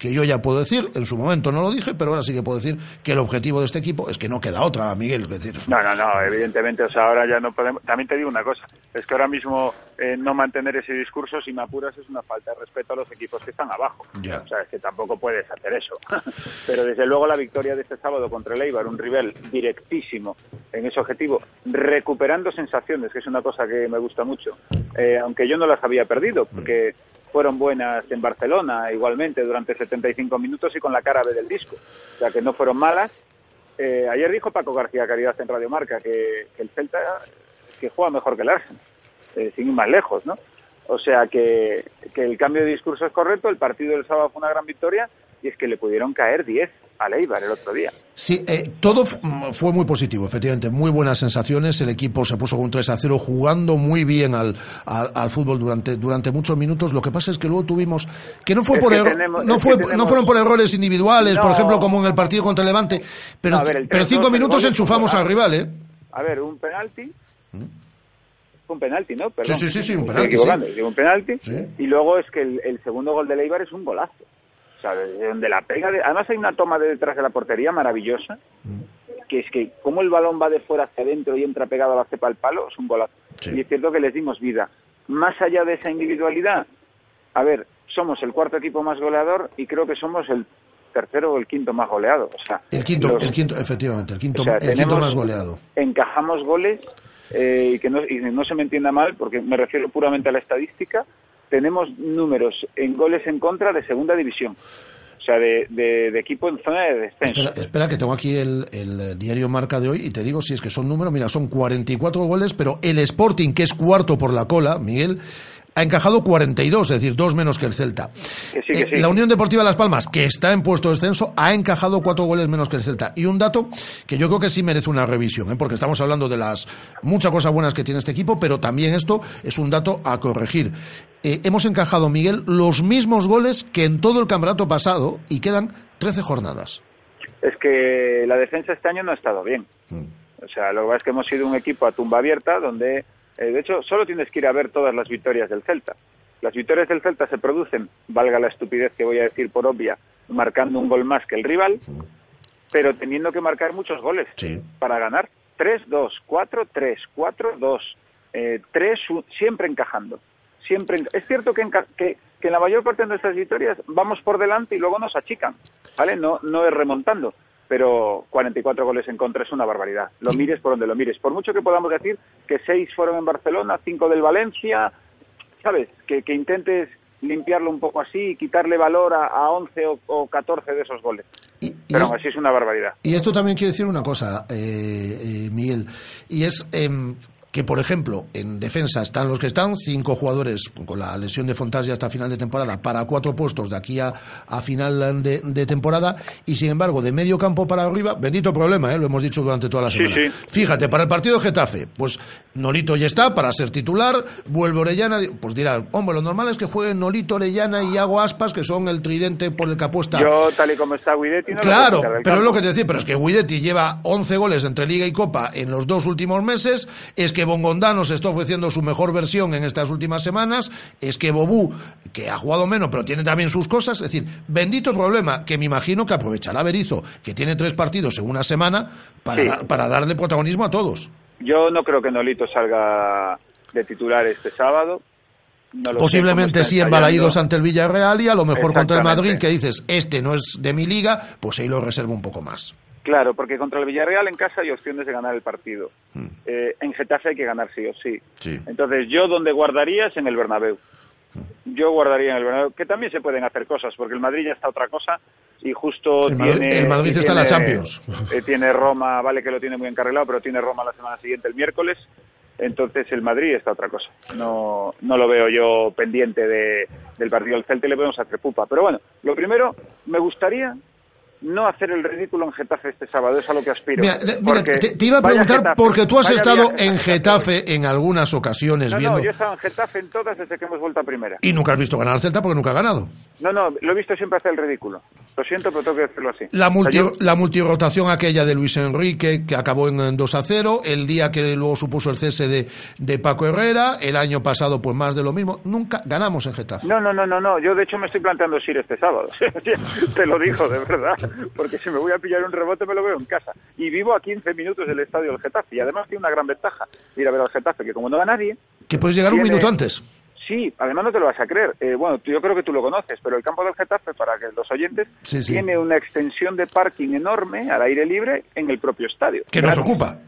que yo ya puedo decir, en su momento no lo dije, pero ahora sí que puedo decir que el objetivo de este equipo es que no queda otra, Miguel. Es decir, No, no, no, evidentemente, o sea, ahora ya no podemos. También te digo una cosa, es que ahora mismo eh, no mantener ese discurso, si me apuras, es una falta de respeto a los equipos que están abajo. Ya. O sea, es que tampoco puedes hacer eso. Pero desde luego la victoria de este sábado contra el Eibar, un rival directísimo en ese objetivo, recuperando sensaciones, que es una cosa que me gusta mucho, eh, aunque yo no las había perdido, porque fueron buenas en Barcelona igualmente durante 75 minutos y con la cara B del disco. O sea, que no fueron malas. Eh, ayer dijo Paco García Caridad en Radio Marca que, el Celta que juega mejor que el Arsenal, eh, sin ir más lejos, ¿no? O sea que, que el cambio de discurso es correcto, el partido del sábado fue una gran victoria y es que le pudieron caer 10 al Eibar el otro día. Sí, eh, todo mm, fue muy positivo, efectivamente, muy buenas sensaciones. El equipo se puso con un 3 a 0, jugando muy bien al, al, al fútbol durante, durante muchos minutos. Lo que pasa es que luego tuvimos, que no fue Es por tenemos- no fue, tenemos- no fueron por errores individuales, por ejemplo, como en el partido contra Levante, pero, No, a ver, pero 3-2 cinco minutos enchufamos al rival, ¿eh? A ver, un penalti. Fue un penalti, ¿no? Perdón. Sí, sí, sí, sí, un estoy penalti, equivocando, sí. digo, un penalti. Sí. Y luego es que el, el segundo gol de Leibar es un golazo. O sea, de donde la pega. de- además hay una toma de detrás de la portería maravillosa. Que es que como el balón va de fuera hacia adentro y entra pegado a la cepa del palo, es un golazo. Y es cierto que les dimos vida. Más allá de esa individualidad, a ver, somos el cuarto equipo más goleador y creo que somos el tercero o el quinto más goleado. O sea, El quinto, los- el quinto, efectivamente, el quinto, o sea, el quinto más goleado. encajamos goles eh, y que no, y no se me entienda mal porque me refiero puramente a la estadística tenemos números en goles en contra de segunda división o sea de, de- equipo en zona de descenso Espera, que tengo aquí el, el, eh, diario Marca de hoy y te digo si es que son números. Mira, son 44 goles, pero el Sporting, que es cuarto por la cola, Miguel, ha encajado 42, es decir, dos menos que el Celta. Que sí, que Eh, sí. La Unión Deportiva Las Palmas, que está en puesto de descenso, ha encajado cuatro goles menos que el Celta. Y un dato que yo creo que sí merece una revisión, ¿eh? porque estamos hablando de las muchas cosas buenas que tiene este equipo, pero también esto es un dato a corregir. Eh, hemos encajado, Miguel, los mismos goles que en todo el campeonato pasado y quedan 13 jornadas. es que la defensa este año no ha estado bien o sea lo que pasa es que hemos sido un equipo a tumba abierta donde eh, de hecho solo tienes que ir a ver todas las victorias del Celta las victorias del Celta se producen valga la estupidez que voy a decir por obvia marcando un gol más que el rival pero teniendo que marcar muchos goles para ganar. 3-2, 4-3, 4-2, eh, 3 siempre encajando. Siempre es cierto que, enca- que, que en la mayor parte de nuestras victorias vamos por delante y luego nos achican, ¿vale? No, no es remontando, pero 44 goles en contra es una barbaridad. Lo mires por donde lo mires. Por mucho que podamos decir que 6 fueron en Barcelona, 5 del Valencia, ¿sabes? Que, que intentes limpiarlo un poco así y quitarle valor a, a 11 o, o 14 de esos goles. Pero aún así es una barbaridad. Y esto también quiere decir una cosa, eh, eh, Miguel, y es em, que, por ejemplo, en defensa están los que están, cinco jugadores con la lesión de Fontás ya hasta final de temporada, para cuatro puestos de aquí a, a final de, de temporada, y sin embargo, de medio campo para arriba, bendito problema, ¿eh? lo hemos dicho durante toda la semana. sí. Fíjate, para el partido de Getafe, pues Nolito ya está para ser titular, vuelve Orellana, pues dirán, hombre, lo normal es que jueguen Nolito, Orellana y Iago Aspas, que son el tridente por el que apuesta. Yo, tal y como está Guidetti, no Claro, pero es lo que te decía, pero es que Guidetti lleva 11 goles entre Liga y Copa en los dos últimos meses, es que Bongondano se está ofreciendo su mejor versión en estas últimas semanas, es que Bobú, que ha jugado menos, pero tiene también sus cosas, es decir, bendito problema que me imagino que aprovechará Berizzo, que tiene tres partidos en una semana, para, Sí. dar- para darle protagonismo a todos. Yo no creo que Nolito salga de titular este sábado. No lo sé Posiblemente sí embalaídos ante el Villarreal y a lo mejor contra el. Madrid, que dices, este no es de mi liga, pues ahí lo reservo un poco más. Claro, porque contra el Villarreal en casa hay opciones de ganar el partido. Eh, en Getafe hay que ganar sí o sí. Sí. Entonces, yo donde guardaría es en el Bernabéu. Yo guardaría en el Bernabéu, que también se pueden hacer cosas, porque el Madrid ya está otra cosa y justo El Madrid- tiene... el Madrid está en la Champions. eh, tiene Roma, vale que lo tiene muy encarrilado, pero tiene Roma la semana siguiente, el miércoles. Entonces el Madrid está otra cosa. No, no lo veo yo pendiente de, del partido del Celta y le podemos hacer pupa. Pero bueno, lo primero, me gustaría no hacer el ridículo en Getafe este sábado, es a lo que aspiro. Mira, te, te iba a preguntar Getafe, porque tú has estado en Getafe en algunas ocasiones No, viendo no, yo he estado en Getafe en todas desde que hemos vuelto a primera. y nunca has visto ganar al Celta porque nunca ha ganado. No, no, lo he visto siempre hacer el ridículo. Lo siento, pero tengo que decirlo así. La, O sea, multi, yo- la multirotación aquella de Luis Enrique, que acabó en, en 2 a 0, el día que luego supuso el cese de, de Paco Herrera, el año pasado pues más de lo mismo, nunca ganamos en Getafe. No, no, no, no, no. Yo de hecho me estoy planteando ir este sábado. Te lo digo de verdad. Porque si me voy a pillar un rebote me lo veo en casa. Y vivo a 15 minutos del estadio del Getafe. Y además tiene una gran ventaja ir a ver al Getafe, que como no va nadie, Que puedes llegar un minuto antes. Sí, además no te lo vas a creer. Eh, bueno, yo creo que tú lo conoces, pero el campo del Getafe, para que los oyentes, Sí, sí. tiene una extensión de parking enorme al aire libre en el propio estadio. Que nos ocupa.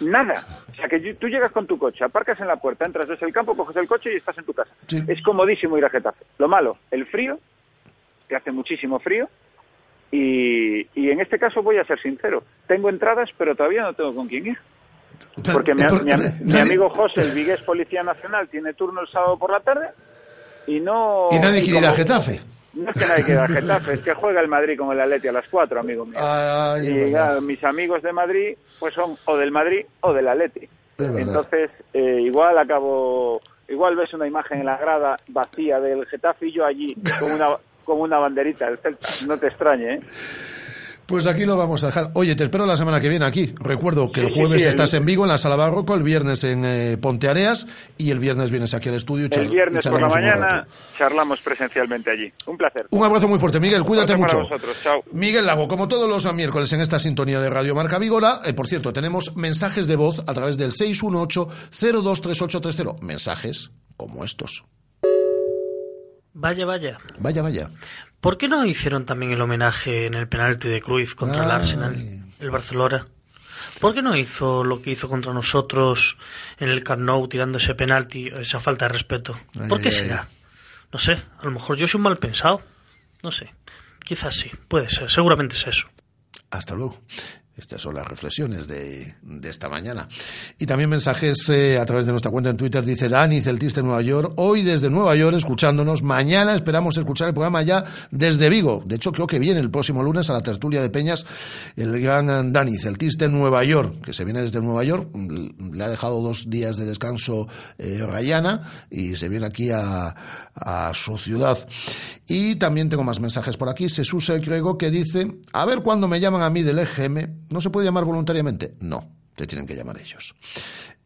Nada. O sea, que tú llegas con tu coche, aparcas en la puerta, entras desde el campo, coges el coche y estás en tu casa. Sí. Es comodísimo ir a Getafe. Lo malo, el frío, que hace muchísimo frío, y, y en este caso voy a ser sincero. Tengo entradas, pero todavía no tengo con quién ir. Porque mi, mi mi amigo José, el Vigués Policía Nacional, tiene turno el sábado por la tarde y no... Y nadie quiere ir a Getafe. No es que nadie quiera ir a Getafe, es que juega el Madrid con el Atleti a las 4, amigo mío. Ay, es y ya, mis amigos de Madrid pues son o del Madrid o del Atleti. Entonces, eh, igual acabo... Igual ves una imagen en la grada vacía del Getafe y yo allí con una, con una banderita del Celta. No te extrañe, ¿eh? Pues aquí lo vamos a dejar. Oye, te espero la semana que viene aquí. Recuerdo que Sí, el jueves sí, estás en Vigo, en la Sala Barroco, el viernes en eh, Ponteareas y el viernes vienes aquí al estudio. y El y viernes por la mañana charlamos presencialmente allí. Un placer. Un abrazo muy fuerte, Miguel. Cuídate mucho. vosotros. Chao. Miguel Lago, como todos los miércoles en esta sintonía de Radio Marca Vigora, eh, por cierto, tenemos mensajes de voz a través del 618-023830. Mensajes como estos. Vaya, vaya. Vaya, vaya. ¿Por qué no hicieron también el homenaje en el penalti de Cruyff contra el. Arsenal, el Barcelona? ¿Por qué no hizo lo que hizo contra nosotros en el Camp Nou tirando ese penalti, esa falta de respeto? Ay, ¿Por qué ay, será? No sé, a lo mejor yo soy un mal pensado. No sé, quizás sí, puede ser, seguramente es eso. Hasta luego. Estas son las reflexiones de, de esta mañana. Y también mensajes eh, a través de nuestra cuenta en Twitter. Dice Dani, celtista en Nueva York. Hoy desde Nueva York escuchándonos. Mañana esperamos escuchar el programa ya desde Vigo. De hecho, creo que viene el próximo lunes a la tertulia de Peñas el gran Dani, celtista en Nueva York, que se viene desde Nueva York. Le ha dejado dos días de descanso eh, Rayana y se viene aquí a, a su ciudad. Y también tengo más mensajes por aquí. Jesús Crego que dice, a ver cuándo me llaman a mí del EGM, ¿no se puede llamar voluntariamente? No, te tienen que llamar ellos.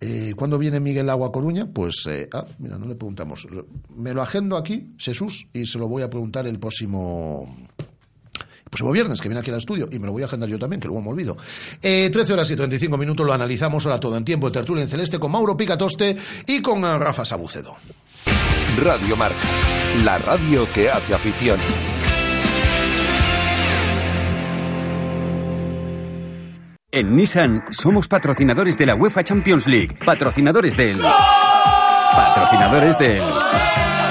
Eh, ¿Cuándo viene Miguel Agua Coruña? Pues, eh, ah, mira, no le preguntamos. Me lo agendo aquí, Jesús, y se lo voy a preguntar el próximo... próximo viernes, que viene aquí al estudio, y me lo voy a agendar yo también, que luego me olvido. Eh, 13 horas y 35 minutos, lo analizamos ahora todo en tiempo de tertulia en celeste con Mauro Picatoste y con eh, Rafa Sabucedo. Radio Marca, la radio que hace afición. En Nissan somos patrocinadores de la UEFA Champions League, patrocinadores del... Patrocinadores del...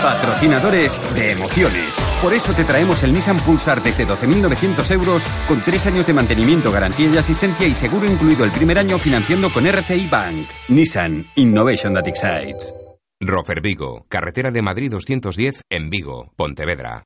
Patrocinadores de emociones. Por eso te traemos el Nissan Pulsar desde 12.900 euros con tres años de mantenimiento, garantía y asistencia y seguro incluido el primer año financiando con RCI Bank. Nissan Innovation that excites. Rofer Vigo, carretera de Madrid 210 en Vigo, Pontevedra.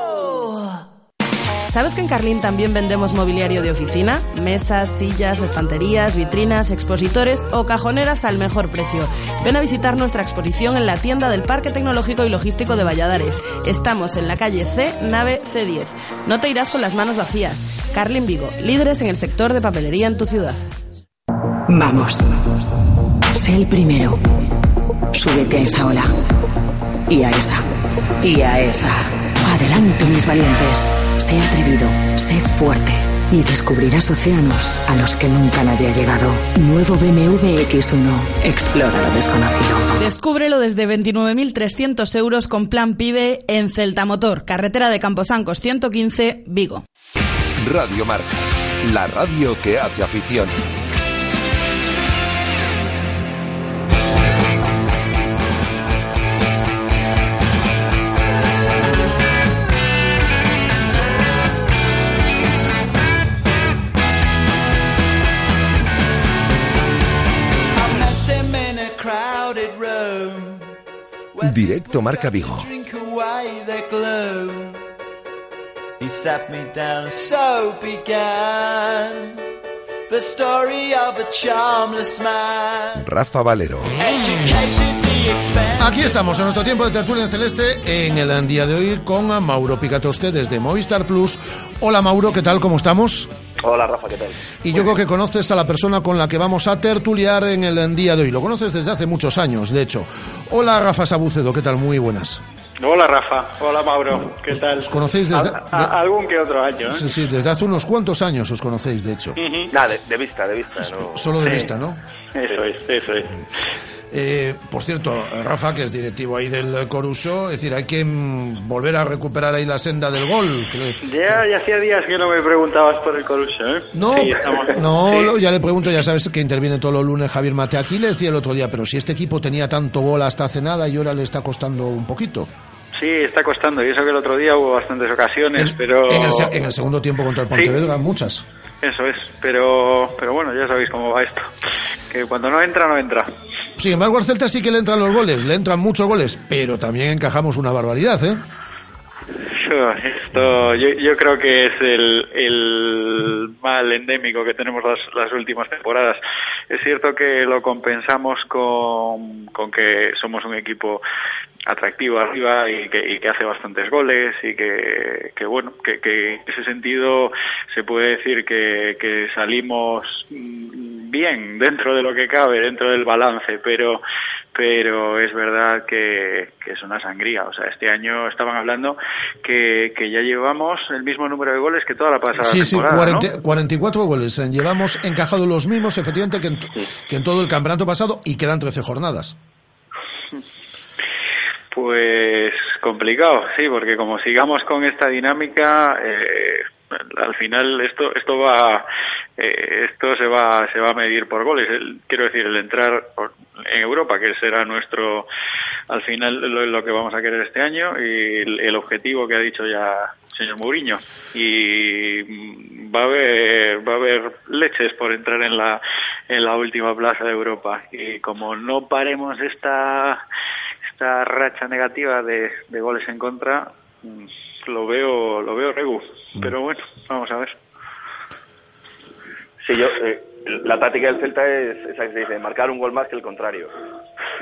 ¿Sabes que en Carlín también vendemos mobiliario de oficina? Mesas, sillas, estanterías, vitrinas, expositores o cajoneras al mejor precio. Ven a visitar nuestra exposición en la tienda del Parque Tecnológico y Logístico de Valladares. Estamos en la calle C, nave C10. No te irás con las manos vacías. Carlin Vigo, líderes en el sector de papelería en tu ciudad. Vamos. Sé el primero. Súbete a esa ola. Y a esa. Y a esa. Adelante, mis valientes. Sé atrevido. Sé fuerte. Y descubrirás océanos a los que nunca nadie ha llegado. Nuevo BMW X1. Explora lo desconocido. Descúbrelo desde 29.300 euros con plan PIBE en Celta Motor, carretera de Camposancos 115, Vigo. Radio Marca, la radio que hace afición. Directo Marca Vigo. Drink away the gloom. He sat me down, so began the story of a charmless man. Rafa Valero. Aquí estamos en nuestro tiempo de tertulia en celeste en el día de hoy con Mauro Picatoste desde Movistar Plus. Hola Mauro, ¿qué tal? ¿Cómo estamos? Hola Rafa, ¿qué tal? Y yo creo que conoces a la persona con la que vamos a tertuliar en el día de hoy. Lo conoces desde hace muchos años, de hecho. Hola Rafa Sabucedo, ¿qué tal? Muy buenas. Hola Rafa, hola Mauro, ¿qué tal? ¿Os conocéis desde, Al- a- algún que otro año, ¿eh? Sí, sí, desde hace unos cuantos años os conocéis, de hecho. Nada, de, de vista, de vista. No. Solo de Sí. vista, ¿no? Eso es, eso es. Eh, por cierto, Rafa, que es directivo ahí del Coruso, es decir, hay que mm, volver a recuperar ahí la senda del gol. que Ya, ya hacía días que no me preguntabas por el Coruso, ¿eh? No, Sí, estamos- no, sí. lo- ya le pregunto, ya sabes que interviene todos los lunes Javier Mate. Aquí le decía el otro día, pero si este equipo tenía tanto gol hasta hace nada y ahora le está costando un poquito. Sí, está costando. Y eso que el otro día hubo bastantes ocasiones, pero... En el, en el segundo tiempo contra el Pontevedra, muchas. Eso es, pero, pero bueno, ya sabéis cómo va esto. Que cuando no entra, no entra. Sin embargo, al Celta sí que le entran los goles, le entran muchos goles, pero también encajamos una barbaridad, ¿eh? Esto, yo, yo creo que es el, el mal endémico que tenemos las, las últimas temporadas. Es cierto que lo compensamos con, con que somos un equipo atractivo arriba y que, y que hace bastantes goles y que, que bueno, que, que en ese sentido se puede decir que, que salimos mm, bien dentro de lo que cabe, dentro del balance, pero pero es verdad que, que es una sangría. O sea, este año estaban hablando que, que ya llevamos el mismo número de goles que toda la pasada Sí, sí, temporada, ¿no? 40 44 goles. Llevamos encajado los mismos, efectivamente, que en, que en todo el campeonato pasado y quedan 13 jornadas. Pues complicado, sí, porque como sigamos con esta dinámica, eh, al final esto esto va eh, esto se va se va a medir por goles. El- quiero decir, el entrar en Europa, que será nuestro al final lo, lo que vamos a querer este año y el, el objetivo que ha dicho ya el señor Mourinho. Y mm, va a haber va a haber leches por entrar en la en la última plaza de Europa. Y como no paremos esta esta racha negativa de, de goles en contra mm, lo veo lo veo regu. Pero bueno vamos a ver. Sí, yo, eh, la táctica del Celta es esa que se dice, marcar un gol más que el contrario.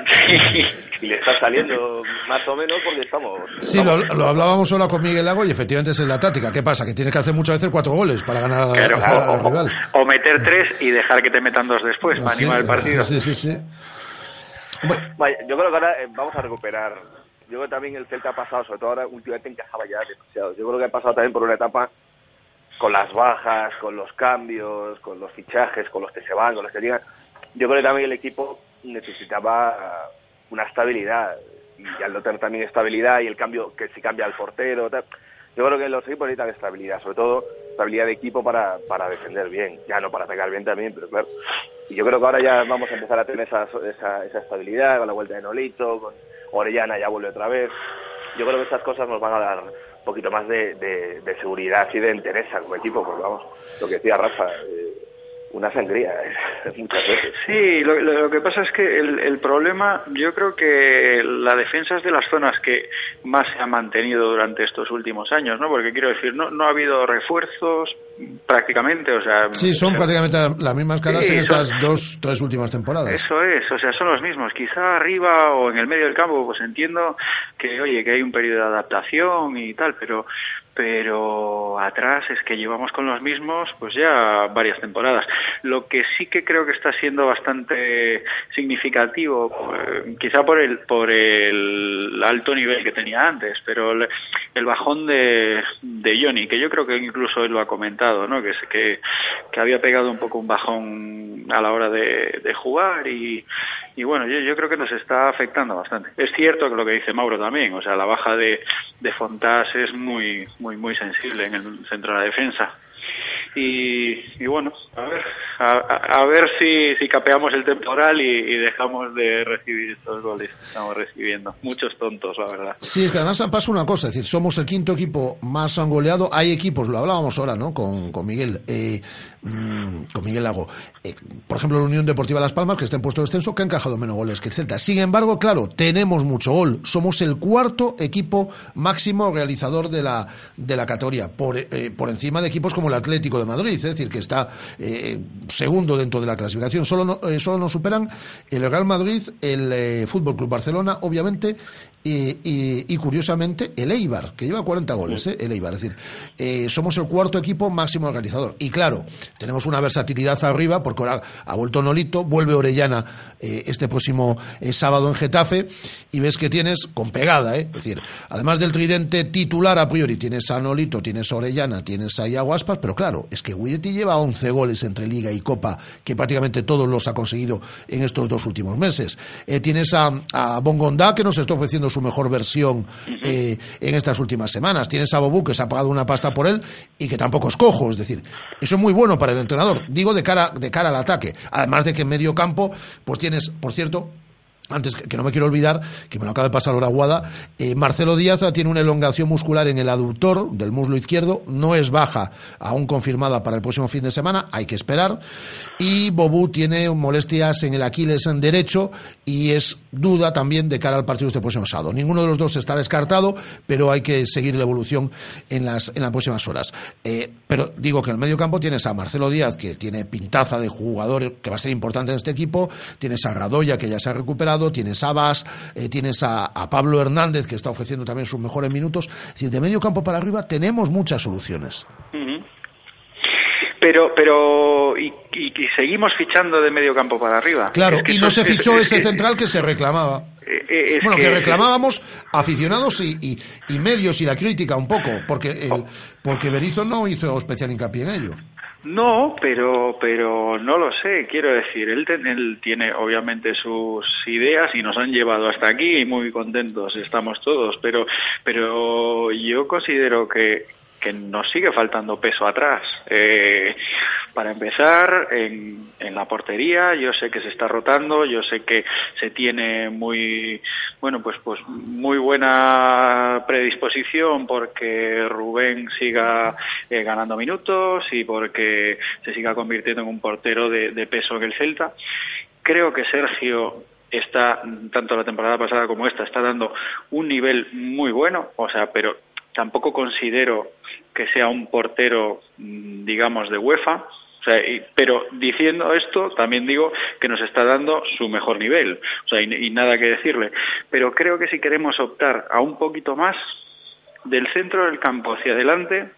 y le está saliendo más o menos porque estamos... Sí, lo, lo hablábamos ahora con Miguel Lago y efectivamente esa es la táctica. ¿Qué pasa? Que tienes que hacer muchas veces cuatro goles para ganar Claro, al- al o, rival. o meter tres y dejar que te metan dos después para Sí, animar el partido Sí, sí, sí. Vaya, yo creo que ahora eh, vamos a recuperar. Yo creo que también el Celta ha pasado, sobre todo ahora últimamente encajaba ya demasiado. Yo creo que ha pasado también por una etapa con las bajas, con los cambios, con los fichajes, con los que se van, con los que llegan. Yo creo que también el equipo necesitaba una estabilidad. Y al no tener también estabilidad y el cambio, que si cambia el portero, tal, yo creo que los equipos necesitan estabilidad, sobre todo estabilidad de equipo para, para defender bien, ya no para atacar bien también, pero claro. Y yo creo que ahora ya vamos a empezar a tener esa, esa, esa estabilidad con la vuelta de Nolito, con Orellana ya vuelve otra vez. Yo creo que estas cosas nos van a dar poquito más de, de, de seguridad y de entereza como equipo, porque vamos, lo que decía Rafa, eh, una sangría muchas veces. Sí, lo, lo- lo que pasa es que el, el problema, yo creo que la defensa es de las zonas que más se ha mantenido durante estos últimos años, ¿no? Porque quiero decir, no, no ha habido refuerzos prácticamente, o sea... Sí, son o sea, prácticamente las mismas caras Sí, en son- estas dos, tres últimas temporadas. Eso es, o sea, son los mismos. Quizá arriba o en el medio del campo, pues entiendo que, oye, que hay un periodo de adaptación y tal, pero pero atrás es que llevamos con los mismos pues ya varias temporadas. Lo que sí que creo que está siendo bastante significativo, eh, quizá por el por el alto nivel que tenía antes, pero el, el bajón de, de Johnny, que yo creo que incluso él lo ha comentado, ¿no? Que, que, que había pegado un poco un bajón a la hora de, de jugar y, y bueno, yo, yo creo que nos está afectando bastante. Es cierto que lo que dice Mauro también, o sea, la baja de, de Fontás es muy, muy, muy sensible en el centro de la defensa. Y, bueno, a ver, a, ver si, capeamos el temporal y, dejamos de recibir estos goles que estamos recibiendo. Muchos tontos, la verdad. Sí, es que además pasa una cosa, es decir, somos el quinto equipo más goleado. Hay equipos, lo hablábamos ahora, ¿no? Con, con Miguel, eh, mm, con Miguel Lago. Eh, por ejemplo, la Unión Deportiva Las Palmas, que está en puesto de descenso, que ha encajado menos goles que el Celta. Sin embargo, claro, tenemos mucho gol. Somos el cuarto equipo máximo realizador de la, de la categoría, por, eh, por encima de equipos como el Atlético de Madrid, es decir, que está eh, segundo dentro de la clasificación. Solo, no- eh, solo nos superan el Real Madrid, el eh, Fútbol Club Barcelona, obviamente, y, y- y, curiosamente el Eibar, que lleva 40 goles, ¿eh? el Eibar. Es decir, eh, somos el cuarto equipo máximo organizador. Y claro, tenemos una versatilidad arriba, porque ahora ha vuelto Nolito, vuelve Orellana eh, este próximo eh, sábado en Getafe, y ves que tienes con pegada, ¿eh? es decir, además del tridente titular a priori, tienes a Nolito, tienes a Orellana, tienes a Iago Aspas, pero claro, es que Guidetti lleva 11 goles entre Liga y Copa, que prácticamente todos los ha conseguido en estos dos últimos meses. Tienes a, a Bongondá, que nos está ofreciendo su mejor versión eh, en estas últimas semanas. Tienes a Bobú, que se ha pagado una pasta por él y que tampoco es cojo. Es decir, eso es muy bueno para el entrenador. Digo de cara, de cara al ataque. Además de que en medio campo, pues tienes, por cierto, antes que no me quiero olvidar, que me lo acaba de pasar ahora Guada, eh, Marcelo Díaz tiene una elongación muscular en el aductor del muslo izquierdo, no es baja, aún confirmada para el próximo fin de semana, hay que esperar, y Bobú tiene molestias en el Aquiles en derecho y es duda también de cara al partido este próximo sábado. Ninguno de los dos está descartado, pero hay que seguir la evolución en las, en las próximas horas. Eh, pero digo que en el medio campo tienes a Marcelo Díaz, que tiene pintaza de jugador que va a ser importante en este equipo, tienes a Radoya, que ya se ha recuperado, tienes a Bas, eh, tienes a, a Pablo Hernández, que está ofreciendo también sus mejores minutos. Es decir, de medio campo para arriba tenemos muchas soluciones. Pero, pero, y, y- y seguimos fichando de medio campo para arriba. Claro, Es que y no se fichó es ese central que se reclamaba. eh, eh, bueno, que, que- reclamábamos aficionados y, y- y medios y la crítica un poco, porque el, porque Berizzo no hizo especial hincapié en ello. No, pero, pero no lo sé. Quiero decir, él, ten- él tiene obviamente sus ideas y nos han llevado hasta aquí y muy contentos estamos todos. Pero, pero yo considero que, que nos sigue faltando peso atrás. Eh, para empezar, en, en la portería, yo sé que se está rotando, yo sé que se tiene muy, bueno, pues, pues muy buena predisposición porque Rubén siga eh, ganando minutos y porque se siga convirtiendo en un portero de, de peso en el Celta. Creo que Sergio está, tanto la temporada pasada como esta, está dando un nivel muy bueno, o sea, pero tampoco considero que sea un portero, mm, digamos, de UEFA. O sea, y- pero diciendo esto, también digo que nos está dando su mejor nivel. O sea, y, y nada que decirle. Pero creo que si queremos optar a un poquito más del centro del campo hacia adelante,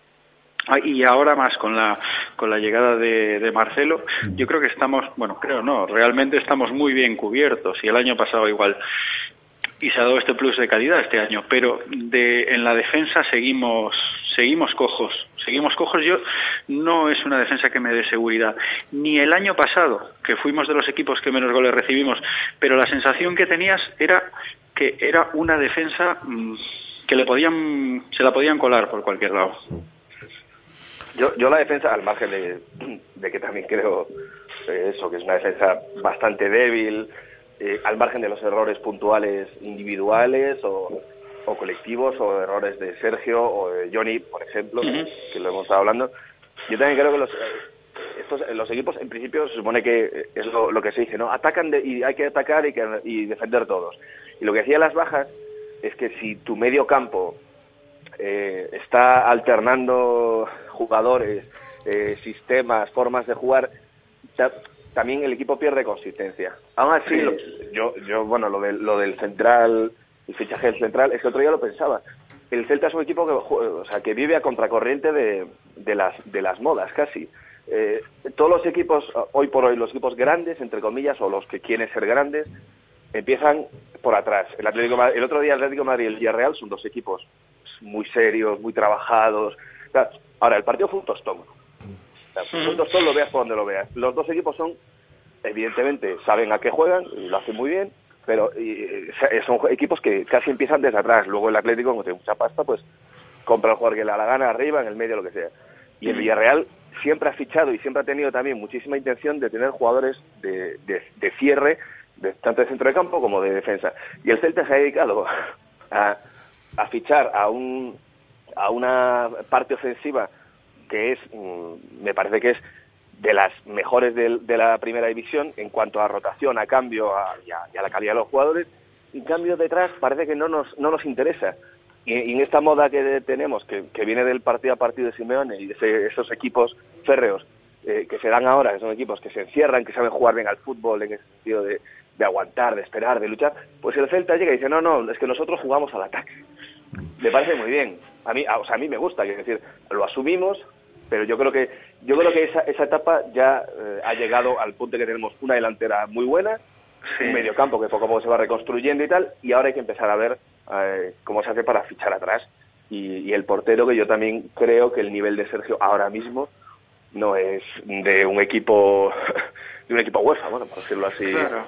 Ah, y ahora más con la con la llegada de, de Marcelo, yo creo que estamos, bueno, creo no, realmente estamos muy bien cubiertos y el año pasado igual y se ha dado este plus de calidad este año, pero de, en la defensa seguimos seguimos cojos, seguimos cojos. Yo no es una defensa que me dé seguridad, ni el año pasado que fuimos de los equipos que menos goles recibimos, pero la sensación que tenías era que era una defensa mm, que le podían se la podían colar por cualquier lado. Yo, yo la defensa, al margen de, de que también creo eh, eso, que es una defensa bastante débil, eh, al margen de los errores puntuales individuales o, o colectivos o errores de Sergio o de Johnny, por ejemplo, que lo hemos estado hablando, yo también creo que los, eh, estos, los equipos en principio se supone que es lo, lo que se dice, ¿no? Atacan de- y hay que atacar y, que, y defender todos. Y lo que decía las bajas es que si tu medio campo eh, está alternando jugadores, eh, sistemas, formas de jugar, también el equipo pierde consistencia. Aún así, lo- yo, yo, bueno, lo del, lo del central, el fichaje del central, es que otro día lo pensaba. El Celta es un equipo que, o sea, que vive a contracorriente de, de, las, de las modas, casi. Eh, todos los equipos, hoy por hoy, los equipos grandes, entre comillas, o los que quieren ser grandes, empiezan por atrás. El, Atlético, el otro día el Atlético de Madrid y el Villarreal son dos equipos muy serios, muy trabajados. Ahora, el partido fue un tostón. O sea, tostón, lo veas por donde lo veas. Los dos equipos son, evidentemente, saben a qué juegan y lo hacen muy bien, pero y, son equipos que casi empiezan desde atrás. Luego el Atlético, como tiene mucha pasta, pues compra el jugador que le da la gana arriba, en el medio, lo que sea. Y el Villarreal siempre ha fichado y siempre ha tenido también muchísima intención de tener jugadores de, de- de cierre, de, tanto de centro de campo como de defensa. Y el Celta se ha dedicado a, a fichar a, un, a una parte ofensiva que es, mm, me parece que es de las mejores del- de, la primera división en cuanto a rotación, a cambio a- y, a, y la calidad de los jugadores. En cambio, detrás parece que no nos, no nos interesa. Y, y en esta moda que tenemos, que, viene del partido a partido de Simeone y de esos equipos férreos eh, que se dan ahora, que son equipos que se encierran, que saben jugar bien al fútbol en ese sentido de, de aguantar, de esperar, de luchar, pues el Celta llega y dice, no, no, es que nosotros jugamos al ataque. Me parece muy bien. A mí, o sea, a mí me gusta, quiero decir, lo asumimos, pero yo creo que yo creo que esa, esa etapa ya eh, ha llegado al punto de que tenemos una delantera muy buena, un mediocampo que poco a poco se va reconstruyendo y tal, y ahora hay que empezar a ver eh, cómo se hace para fichar atrás. Y, y el portero, que yo también creo que el nivel de Sergio ahora mismo no es de un equipo de un equipo UEFA, bueno, por decirlo así. Claro.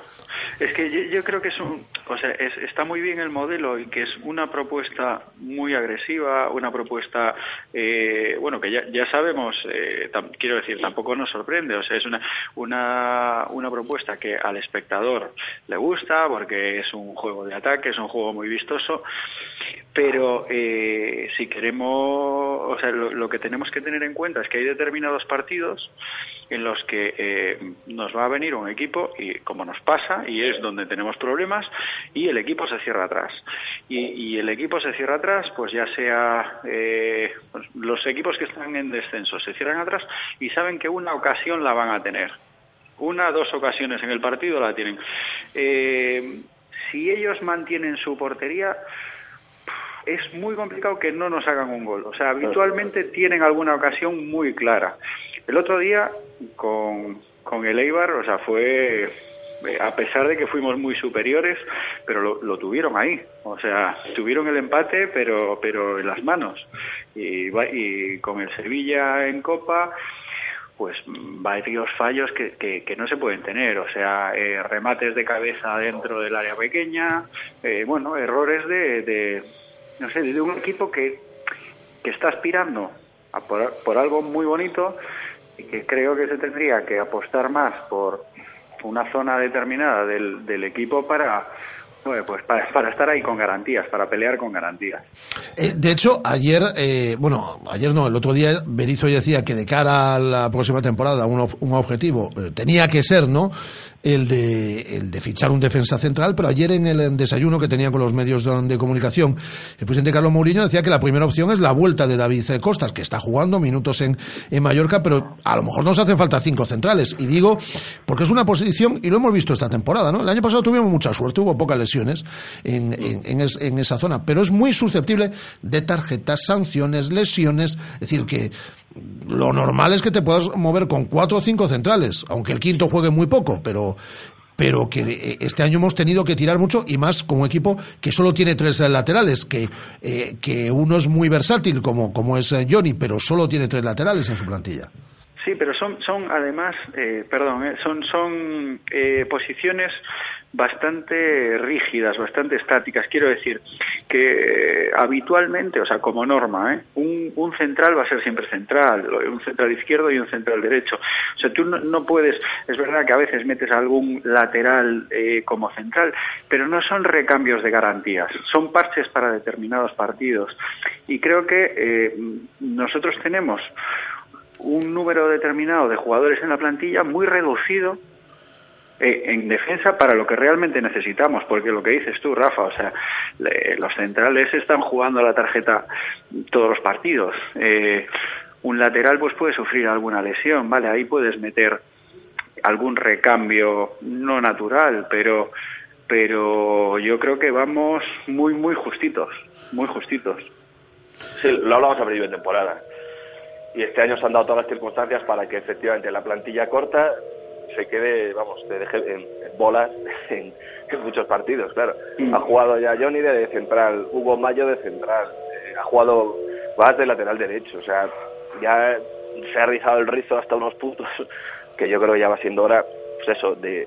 Es que yo, yo creo que es un, o sea, es- está muy bien el modelo y que es una propuesta muy agresiva, una propuesta, eh, bueno, que ya, ya sabemos, eh, quiero decir, tampoco nos sorprende, o sea, es una, una, una propuesta que al espectador le gusta porque es un juego de ataque, es un juego muy vistoso, pero eh, si queremos, o sea, lo, lo que tenemos que tener en cuenta es que hay determinados partidos en los que eh, nos va a venir un equipo y como nos pasa y es donde tenemos problemas y el equipo se cierra atrás y, el equipo se cierra atrás pues ya sea eh, pues, los equipos que están en descenso se cierran atrás y saben que una ocasión la van a tener una dos ocasiones en el partido la tienen Eh, si ellos mantienen su portería es muy complicado que no nos hagan un gol. O sea, habitualmente tienen alguna ocasión muy clara. El otro día con, con el Eibar, o sea, fue eh, a pesar de que fuimos muy superiores, pero lo, tuvieron ahí. O sea, tuvieron el empate, pero pero en las manos. Y, y con el Sevilla en Copa, pues varios fallos que, que, que no se pueden tener, o sea, eh, remates de cabeza dentro del área pequeña, eh, bueno, errores de, de, no sé, de un equipo que, que está aspirando a por, por algo muy bonito que creo que se tendría que apostar más por una zona determinada del, del equipo para, pues para, para estar ahí con garantías, para pelear con garantías. Eh, de hecho, ayer, eh, bueno, ayer no, el otro día Berizzo decía que de cara a la próxima temporada un, un objetivo eh, tenía que ser, ¿no? El de, el de fichar un defensa central, pero ayer en el desayuno que tenía con los medios de, comunicación, el presidente Carlos Mourinho decía que la primera opción es la vuelta de David Costas, que está jugando minutos en, en Mallorca, pero a lo mejor nos hacen falta cinco centrales. Y digo, porque es una posición, y lo hemos visto esta temporada, ¿no? El año pasado tuvimos mucha suerte, hubo pocas lesiones en, en, en esa zona, pero es muy susceptible de tarjetas, sanciones, lesiones, es decir, que lo normal es que te puedas mover con cuatro o cinco centrales, aunque el quinto juegue muy poco, pero pero que eh, este año hemos tenido que tirar mucho y más con un equipo que solo tiene tres eh, laterales, que, eh, que uno es muy versátil como, como es eh, Johnny, pero solo tiene tres laterales en su plantilla. Sí, pero son, son además, eh, perdón, eh, son, son eh, posiciones bastante rígidas, bastante estáticas. Quiero decir que eh, habitualmente, o sea, como norma, ¿eh? un, un central va a ser siempre central, un central izquierdo y un central derecho. O sea, tú no, no puedes, es verdad que a veces metes algún lateral como central, pero no son recambios de garantías, son parches para determinados partidos. Y creo que nosotros tenemos un número determinado de jugadores en la plantilla muy reducido eh, en defensa para lo que realmente necesitamos, porque lo que dices tú, Rafa, o sea, le- los centrales están jugando la tarjeta todos los partidos. Eh, un lateral pues puede sufrir alguna lesión, vale, ahí puedes meter algún recambio no natural, pero pero yo creo que vamos muy muy justitos, muy justitos. Sí, lo hablamos a principio de temporada. Y este año se han dado todas las circunstancias para que efectivamente la plantilla corta se quede, vamos, te deje en, en bolas en, en muchos partidos, claro. Ha jugado ya Johnny de central, Hugo Mayo de central, eh, ha jugado Vaz de lateral derecho, o sea, ya se ha rizado el rizo hasta unos puntos que yo creo que ya va siendo hora, pues eso, de,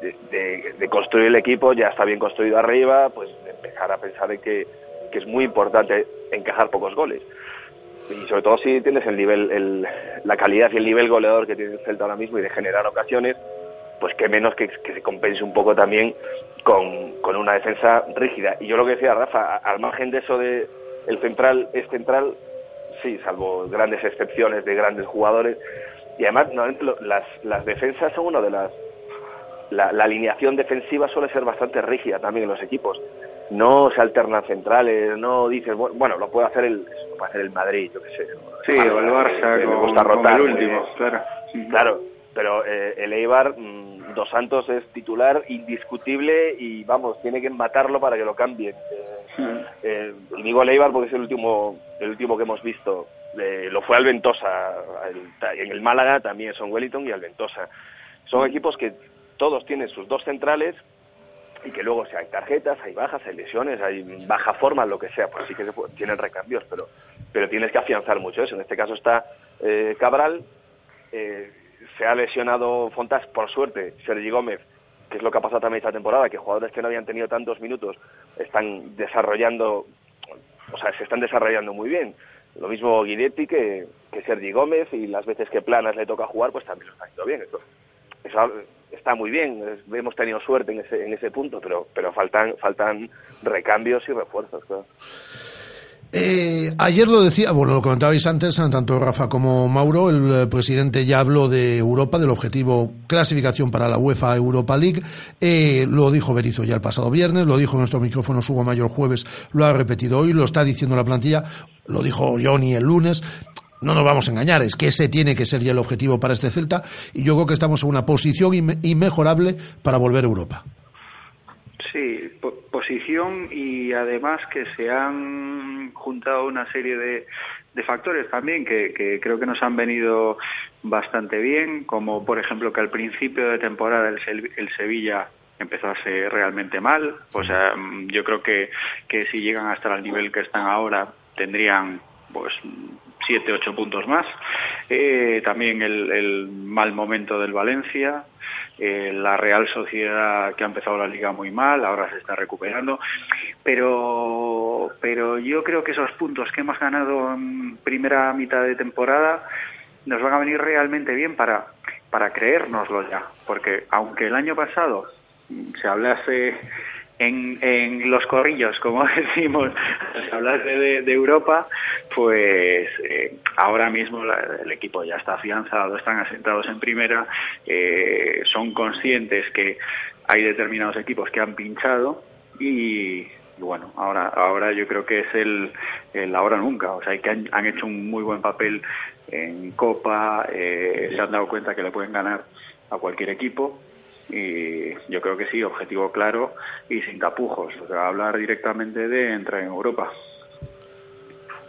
de, de- de construir el equipo, ya está bien construido arriba, pues de empezar a pensar en que, que es muy importante encajar pocos goles. Y sobre todo si tienes el nivel, el, la calidad y el nivel goleador que tiene el Celta ahora mismo y de generar ocasiones, pues que menos que, que se compense un poco también con, con una defensa rígida. Y yo lo que decía Rafa, al margen de eso de el central es central, sí, salvo grandes excepciones de grandes jugadores. Y además, las, las defensas son una de las... La, la alineación defensiva suele ser bastante rígida también en los equipos. No se alternan centrales, no dices, bu- bueno, lo puede hacer el, lo puede hacer el Madrid, yo qué sé. Sí, o el Barça que le con- gusta con rotar, el último, eh, claro. Claro, pero eh, el Eibar, mm, Dos Santos es titular indiscutible y vamos, tiene que matarlo para que lo cambien. Eh, eh, y digo el Eibar porque es el último, el último que hemos visto. Eh, lo fue al Ventosa, al- en el Málaga también son Wellington y al Ventosa. Son equipos que todos tienen sus dos centrales y que luego si hay tarjetas, hay bajas, hay lesiones, hay baja forma, lo que sea, pues sí que se pu- tienen recambios, pero, pero tienes que afianzar mucho eso. En este caso está eh, Cabral, eh, se ha lesionado Fontas, por suerte, Sergi Gómez, que es lo que ha pasado también esta temporada, que jugadores que no habían tenido tantos minutos están desarrollando, o sea, se están desarrollando muy bien. Lo mismo Guidetti que, que Sergi Gómez y las veces que Planas le toca jugar, pues también lo está haciendo bien. Eso, eso está muy bien, hemos tenido suerte en ese, en ese punto, pero, pero faltan, faltan recambios y refuerzos. Eh, ayer lo decía, bueno, lo comentabais antes, tanto Rafa como Mauro, el eh, presidente ya habló de Europa, del objetivo clasificación para la UEFA Europa League. Eh, lo dijo Berizzo ya el pasado viernes, lo dijo en nuestro micrófono Hugo Mayor jueves, lo ha repetido hoy, lo está diciendo la plantilla, lo dijo Johnny el lunes. No nos vamos a engañar, es que ese tiene que ser ya el objetivo para este Celta y yo creo que estamos en una posición inme- inmejorable para volver a Europa. Sí, po- posición y además que se han juntado una serie de, de factores también que, que creo que nos han venido bastante bien, como por ejemplo que al principio de temporada el, el Sevilla empezó a ser realmente mal, o sea, mm, yo creo que, que si llegan a estar al nivel que están ahora tendrían pues siete, ocho puntos más. Eh, también el, el mal momento del Valencia, eh, la Real Sociedad que ha empezado la liga muy mal, ahora se está recuperando, pero, pero yo creo que esos puntos que hemos ganado en primera mitad de temporada nos van a venir realmente bien para, para creérnoslo ya, porque aunque el año pasado se hablase en, en los corrillos, como decimos, hablase de, Europa, pues eh, ahora mismo la- el equipo ya está afianzado, están asentados en primera, eh, son conscientes que hay determinados equipos que han pinchado y, y bueno, ahora, ahora yo creo que es el, el ahora nunca, o sea, que han, han hecho un muy buen papel en Copa, eh, se han dado cuenta que le pueden ganar a cualquier equipo y yo creo que sí, objetivo claro y sin tapujos, o sea, hablar directamente de entrar en Europa.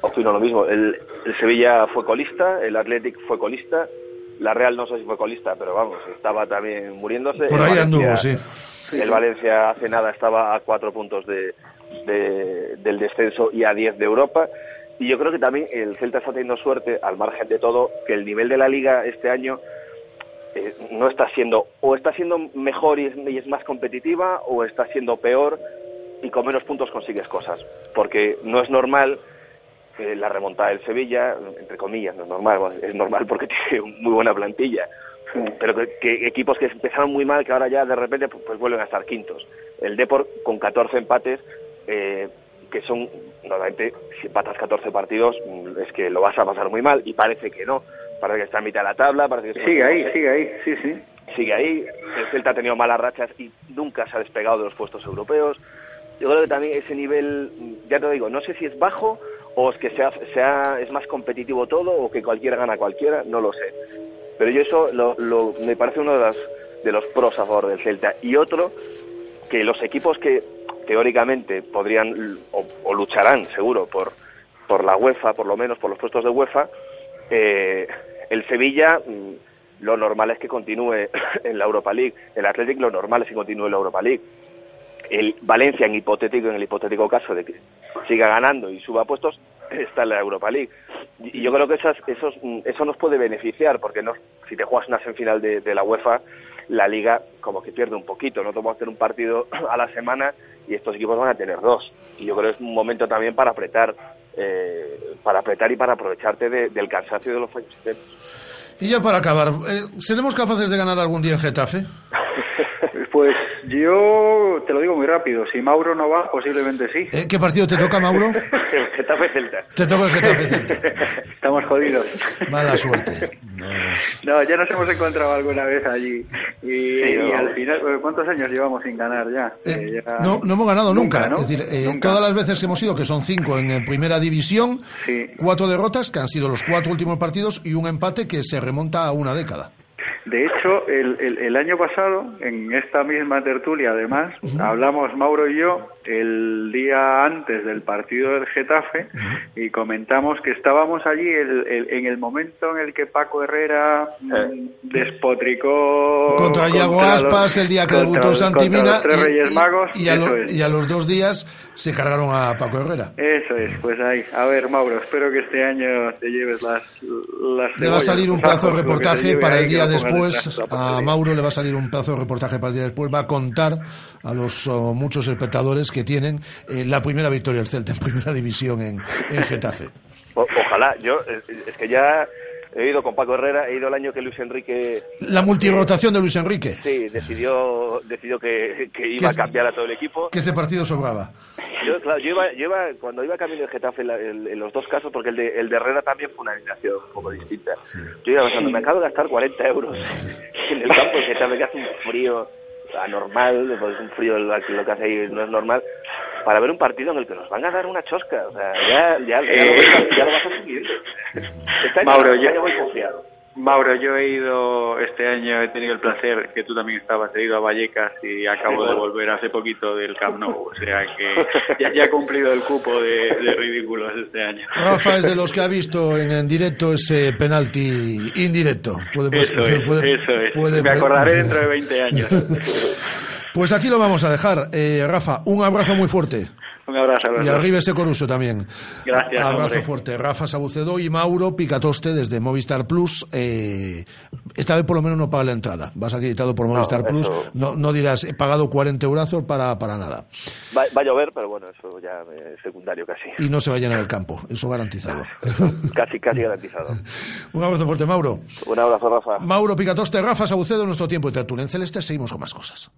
Opino lo mismo. El, el Sevilla fue colista, el Athletic fue colista, la Real no sé si fue colista, pero vamos, estaba también muriéndose. Por El ahí Valencia- anduvo, sí. El Valencia hace nada estaba a cuatro puntos de, de- del descenso y a diez de Europa. Y yo creo que también el Celta está teniendo suerte, al margen de todo, que el nivel de la liga este año eh, no está siendo, o está siendo mejor y es, y es más competitiva, o está siendo peor y con menos puntos consigues cosas. Porque no es normal que la remontada del Sevilla, entre comillas, no es normal, es normal porque tiene muy buena plantilla, pero que, que equipos que empezaron muy mal, que ahora ya de repente pues, pues vuelven a estar quintos. El Deport con 14 empates, eh, que son, normalmente, si empatas 14 partidos, mm, es que lo vas a pasar muy mal, y parece que no. Parece que está en mitad de la tabla, parece que Sigue ahí, sigue ahí, sí, sí. sigue ahí. El Celta ha tenido malas rachas y nunca se ha despegado de los puestos europeos. Yo creo que también ese nivel, ya te digo, no sé si es bajo o es que sea, sea, es más competitivo todo o que cualquiera gana a cualquiera, no lo sé. Pero yo eso lo, lo- me parece uno de, las, de los pros a favor del Celta. Y otro, que los equipos que teóricamente podrían o lucharán seguro por, por la UEFA, por lo menos por los puestos de UEFA, eh, el Sevilla mm, lo normal es que continúe en la Europa League, el Athletic lo normal es que continúe en la Europa League. El Valencia en hipotético en el hipotético caso de que siga ganando y suba puestos está en la Europa League. Y yo creo que esas, esos, mm, eso nos puede beneficiar porque no, si te juegas una semifinal de, de la UEFA la liga como que pierde un poquito no te vamos a hacer un partido a la semana y estos equipos van a tener dos. Y yo creo que es un momento también para apretar eh, para apretar y para aprovecharte de- del cansancio de los fallos. Y ya para acabar, eh, ¿seremos capaces de ganar algún día en Getafe? Pues yo te lo digo muy rápido. Si Mauro no va, posiblemente sí. Eh, ¿Qué partido te toca, Mauro? el Getafe Celta Te toca el Getafe Celta. Estamos jodidos. Mala suerte. No, ya nos hemos encontrado alguna vez allí. Y, y no. al final, eh, ¿cuántos años llevamos sin ganar ya? Eh, ya- No, no hemos ganado nunca. ¿no? Es decir, eh, Nunca. todas las veces que hemos ido, que son cinco en, primera división, cuatro derrotas, que han sido los cuatro últimos partidos, y un empate que se remonta a una década. De hecho, el, el- el año pasado, en esta misma tertulia, además, hablamos Mauro y yo el día antes del partido del Getafe y comentamos que estábamos allí el- el- en el momento en el que Paco Herrera mm, despotricó Contra Iago Aspas, el día que contra debutó los- Santi contra Mina, los tres y- Reyes y- Magos. y a, lo- es. y a los dos días se cargaron a Paco Herrera. Eso es, pues ahí. A ver, Mauro, espero que este año te lleves las, las Le va a salir un pedazo de te reportaje para el día pongas después. A. Mauro le va a salir un pedazo de reportaje para el día después. Va a contar a los oh, muchos espectadores que tienen eh, la primera victoria del Celta en primera división en, en Getafe. O- ojalá, yo es, es que ya he ido con Paco Herrera, he ido el año que Luis Enrique La multirotación de Luis Enrique, sí, decidió, decidió que, que iba a cambiar a todo el equipo. que ese partido sobraba. Yo, claro, yo iba, yo iba- cuando iba camino de Getafe en, la- en- en los dos casos, porque el de, el de Herrera también fue una alineación un poco distinta. Yo iba pensando, me acabo de gastar 40 euros en el campo de Getafe, que hace un frío anormal, pues un frío lo, que hace ahí no es normal, para ver un partido en el que nos van a dar una chosca. O sea, ya, ya, ya, lo, ves- ya lo vas. Este año, Mauro, año voy confiado. Mauro, yo he ido este año, he tenido el placer, que tú también estabas, he ido a Vallecas y acabo de volver hace poquito del Camp Nou, o sea que ya, ya he cumplido el cupo de, de ridículos este año. Rafa es de los que ha visto en, en directo ese penalti indirecto. Puede, pues, Eso es, puede- eso es. puede- Me acordaré dentro de 20 años. Pues aquí lo vamos a dejar. Eh, Rafa, un abrazo muy fuerte. Un abrazo. Y abrazo. arriba ese coruso también. Gracias, Abrazo hombre. fuerte. Rafa Sabucedo y Mauro Picatoste desde Movistar Plus. Eh, esta vez por lo menos no paga la entrada. Vas acreditado por Movistar Plus. No, no dirás, he pagado 40 euros para, para nada. Va, va a llover, pero bueno, eso ya es secundario casi. Y no se va a llenar el campo. Eso garantizado. Casi, casi garantizado. un abrazo fuerte, Mauro. Un abrazo, Rafa. Mauro Picatoste, Rafa Sabucedo, nuestro tiempo de tertulia en Celeste. Seguimos con más cosas.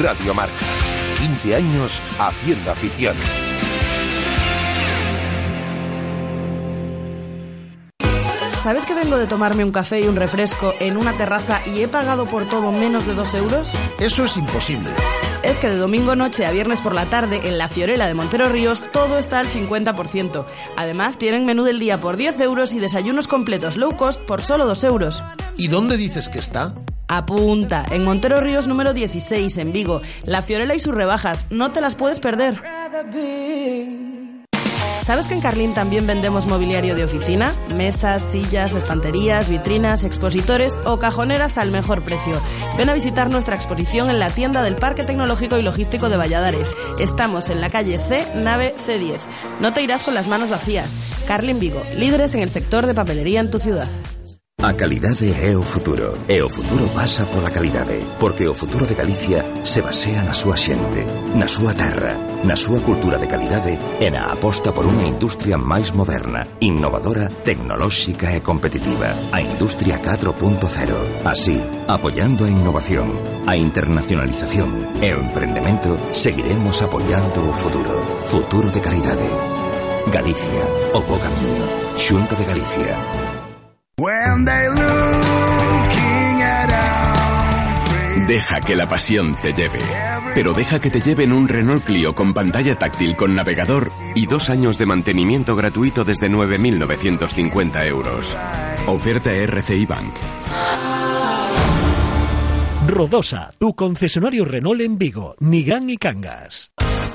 Radio Marca. 15 años haciendo afición. ¿Sabes que vengo de tomarme un café y un refresco en una terraza y he pagado por todo menos de dos euros? Eso es imposible. Es que de domingo noche a viernes por la tarde en la Fiorella de Montero Ríos todo está al 50%. Además tienen menú del día por 10 euros y desayunos completos low cost por solo 2 euros. ¿Y dónde dices que está? Apunta, en Montero Ríos número 16 en Vigo. La Fiorella y sus rebajas, no te las puedes perder. ¿Sabes que en Carlín también vendemos mobiliario de oficina? Mesas, sillas, estanterías, vitrinas, expositores o cajoneras al mejor precio. Ven a visitar nuestra exposición en la tienda del Parque Tecnológico y Logístico de Valladares. Estamos en la calle C, nave C10. No te irás con las manos vacías. Carlín Vigo, líderes en el sector de papelería en tu ciudad. A calidade é o futuro E o futuro pasa pola calidade Porque o futuro de Galicia se basea na súa xente Na súa terra Na súa cultura de calidade E na aposta por unha industria máis moderna Innovadora, tecnolóxica e competitiva A industria 4.0 Así, apoiando a innovación A internacionalización E o emprendemento Seguiremos apoiando o futuro Futuro de calidade. Galicia, o bo camiño Xunta de Galicia. Deja que la pasión te lleve. Pero deja que te lleve en un Renault Clio con pantalla táctil con navegador y dos años de mantenimiento gratuito desde 9.950 euros. Oferta RCI Bank. Rodosa, tu concesionario Renault en Vigo, Nigán y Cangas.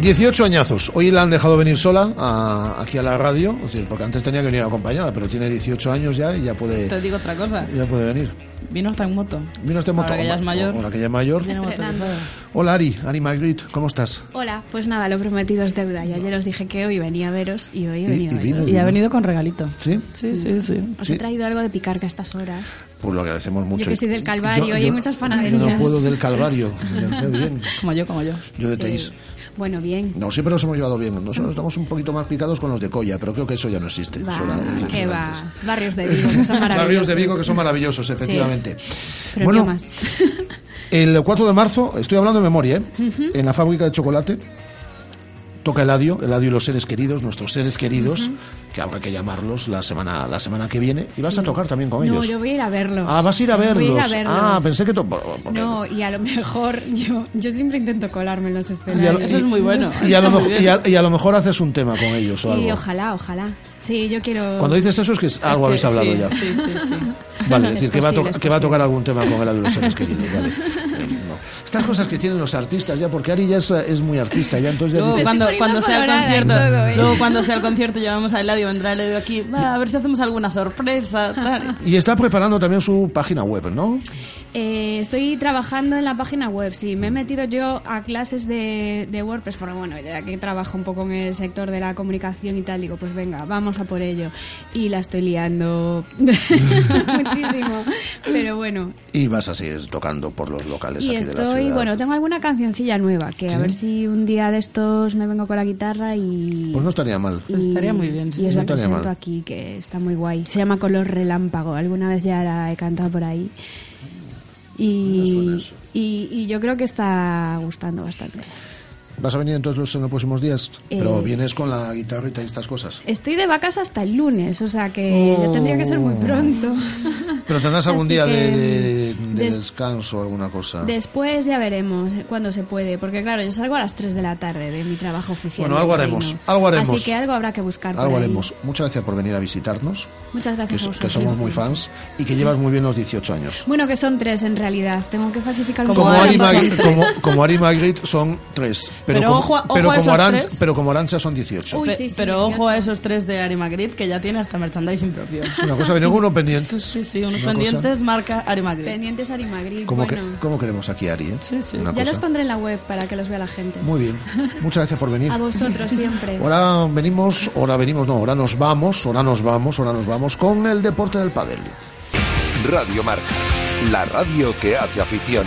18 añazos. Hoy la han dejado venir sola a- aquí a la radio, es decir, porque antes tenía que venir acompañada, pero tiene 18 años ya y ya puede, Te digo otra cosa. ya puede venir. Vino hasta en moto. Vino este moto. Ahora que ya es mayor. Ahora que ya es mayor. Hola Ari, Ari Magritte, ¿cómo estás? Hola, pues nada, lo prometido es deuda. Y ayer os dije que hoy venía a veros y hoy he Y- venido y a vino, veros. Y ha venido con regalito. ¿Sí? Sí, sí, sí. Os Sí. he traído algo de picarca a estas horas. Pues lo agradecemos mucho. Yo que soy del Calvario Yo- y yo- hay muchas Yo panaderías. no puedo del Calvario. Bien. Como yo, como yo. Yo de Sí. Bueno, bien. No, siempre nos hemos llevado bien. Nosotros estamos un poquito más picados con los de Colla, pero creo que eso ya no existe. Va, era- que va. Barrios de Vigo, que son maravillosos. Barrios de Vigo que son maravillosos, efectivamente. Pero bueno, no más. el 4 de marzo, estoy hablando de memoria, ¿eh? En la fábrica de chocolate toca Eladio, Eladio y los seres queridos, nuestros seres queridos, Ujú. que habrá que llamarlos la semana la semana que viene y vas a Sí. tocar también con No, ellos. yo voy a ir a verlos. Ah, vas a ir a verlos. Voy a ir a verlos. Ah, pensé que No, y a lo mejor yo, yo siempre intento colarme en los y a, escenarios. lo- y- y a lo mejor, y, a, y a lo mejor haces un tema con ellos o Y algo. ojalá, ojalá. Sí, yo quiero... Cuando dices eso es que es- algo habéis hablado sí, ya. sí, sí, sí. Vale, es Es decir, que, va a, posible, to- es que va a tocar algún tema con el de los seres queridos. Vale. Estas cosas que tienen los artistas ya, porque Ari ya es, es muy artista ya, entonces ya Luego dice- cuando, cuando sea el concierto, todo, ¿eh? luego cuando sea el concierto llamamos a Eladio, vendrá Eladio aquí, va, a ver si hacemos alguna sorpresa, tal. Y está preparando también su página web, ¿no? Eh, estoy trabajando en la página web, sí. Me he metido yo a clases de, de WordPress, porque bueno, ya que trabajo un poco en el sector de la comunicación y tal, digo, pues venga, vamos a por ello. Y la estoy liando muchísimo. Pero bueno, Y vas a seguir tocando por los locales y aquí de la estoy, ciudad. bueno, tengo alguna cancioncilla nueva, que ¿Sí? a ver si un día de estos me vengo con la guitarra y... Pues no estaría mal. y- Estaría muy bien, sí. Y os No la mal. aquí, que está muy guay. Se llama Color Relámpago. Alguna vez ya la he cantado por ahí. Y, y, y yo creo que está gustando bastante. ¿Vas a venir entonces en los próximos días? Pero Eh, vienes con la guitarrita y estas cosas. Estoy de vacas hasta el lunes, o sea que ya tendría que ser muy pronto. Pero tendrás algún Así día que, de, de- de des- descanso o alguna cosa. Después ya veremos cuándo se puede, porque claro, yo salgo a las 3 de la tarde de mi trabajo oficial. Bueno, algo haremos, algo haremos. Así que algo habrá que buscar. por Algo ahí. haremos. Muchas gracias por venir a visitarnos, Muchas que, gracias a so- que somos muy fans y que llevas muy bien los 18 años. Bueno, que son tres en realidad. Tengo que falsificar un Como poco. Ari, Magritte, como, como Ari Magritte son tres. Pero, Pero como, ojo a- ojo pero, a como esos Arancha, tres. pero como Arancha son 18. Uy, Pe- sí, sí, pero 18. ojo a esos tres de Ari Magritte que ya tiene hasta merchandising propio. Una cosa, venía con unos pendientes. Sí, sí, unos Una pendientes marca Ari Magritte. Pendientes Ari Magritte, ¿Cómo, bueno. que, ¿Cómo queremos aquí a Ari? eh? Sí, sí. Una Ya cosa. los pondré en la web para que los vea la gente. Muy bien. Muchas gracias por venir. A vosotros siempre. Ahora venimos, ahora venimos, no, ahora nos vamos, ahora nos vamos, ahora nos vamos con el deporte del pádel. Radio Marca, la radio que hace afición.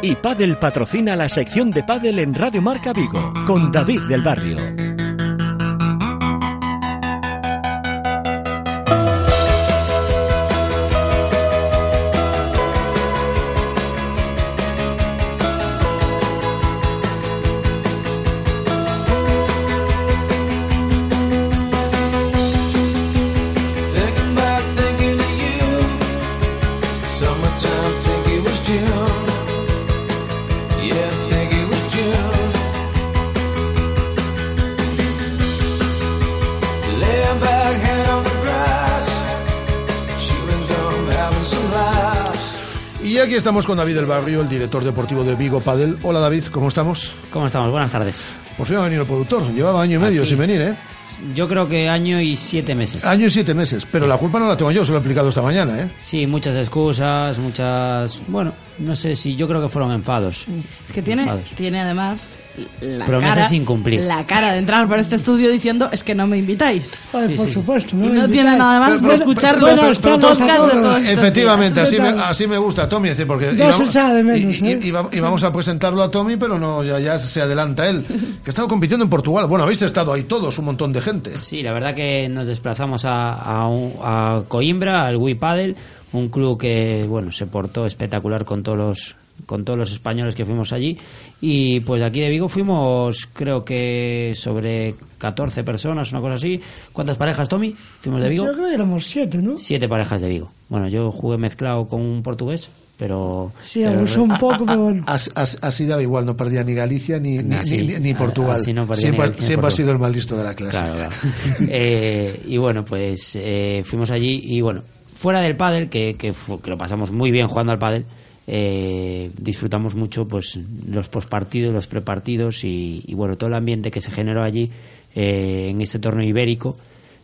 Y Padel patrocina la sección de Padel en Radio Marca Vigo con David del Barrio. Y aquí estamos con David del Barrio, el director deportivo de Vigo Padel. Hola David, ¿cómo estamos? ¿Cómo estamos? Buenas tardes. Por fin ha venido el productor, llevaba año y medio Aquí. sin venir, ¿eh? Yo creo que año y siete meses. Año y siete meses, pero la culpa no la tengo yo, se lo he explicado esta mañana, ¿eh? Sí, muchas excusas, muchas... Bueno, no sé si... Yo creo que fueron enfados. Es que tiene, Enfados. tiene además la Promesas cara, sin cumplir. la cara de entrar por este estudio diciendo es que no me invitáis. Ay, por supuesto. Y me no tiene nada más que escuchar los podcasts de todos. Efectivamente, así me, así me gusta, Tommy, porque Ya se íbamos- echa de menos, y- y- ¿eh? iba- íbamos a presentarlo a Tommy, pero no, ya, ya se adelanta él, que ha estado compitiendo en Portugal. Bueno, habéis estado ahí todos, un montón de gente. Sí, la verdad que nos desplazamos a, a, un- a Coimbra, al Wii Paddle, un club que, bueno, se portó espectacular con todos los con todos los españoles que fuimos allí y pues de aquí de Vigo fuimos creo que sobre 14 personas una cosa así ¿cuántas parejas Tommy? fuimos de Vigo Yo creo que éramos siete, ¿no? siete parejas de Vigo bueno yo jugué mezclado con un portugués pero Sí, pero abusó un poco, pero bueno. Así, así- daba igual, no perdía ni Galicia ni, ni, Así- ni- ni Portugal. así no perdía siempre ni Galicia ni siempre ha sido el mal listo de la clase. Claro, claro. Eh, y bueno, pues eh, fuimos allí y bueno, fuera del pádel, que, que, que lo pasamos muy bien jugando al pádel, eh, disfrutamos mucho pues los postpartidos, los prepartidos y, y bueno, todo el ambiente que se generó allí eh, en este torneo ibérico,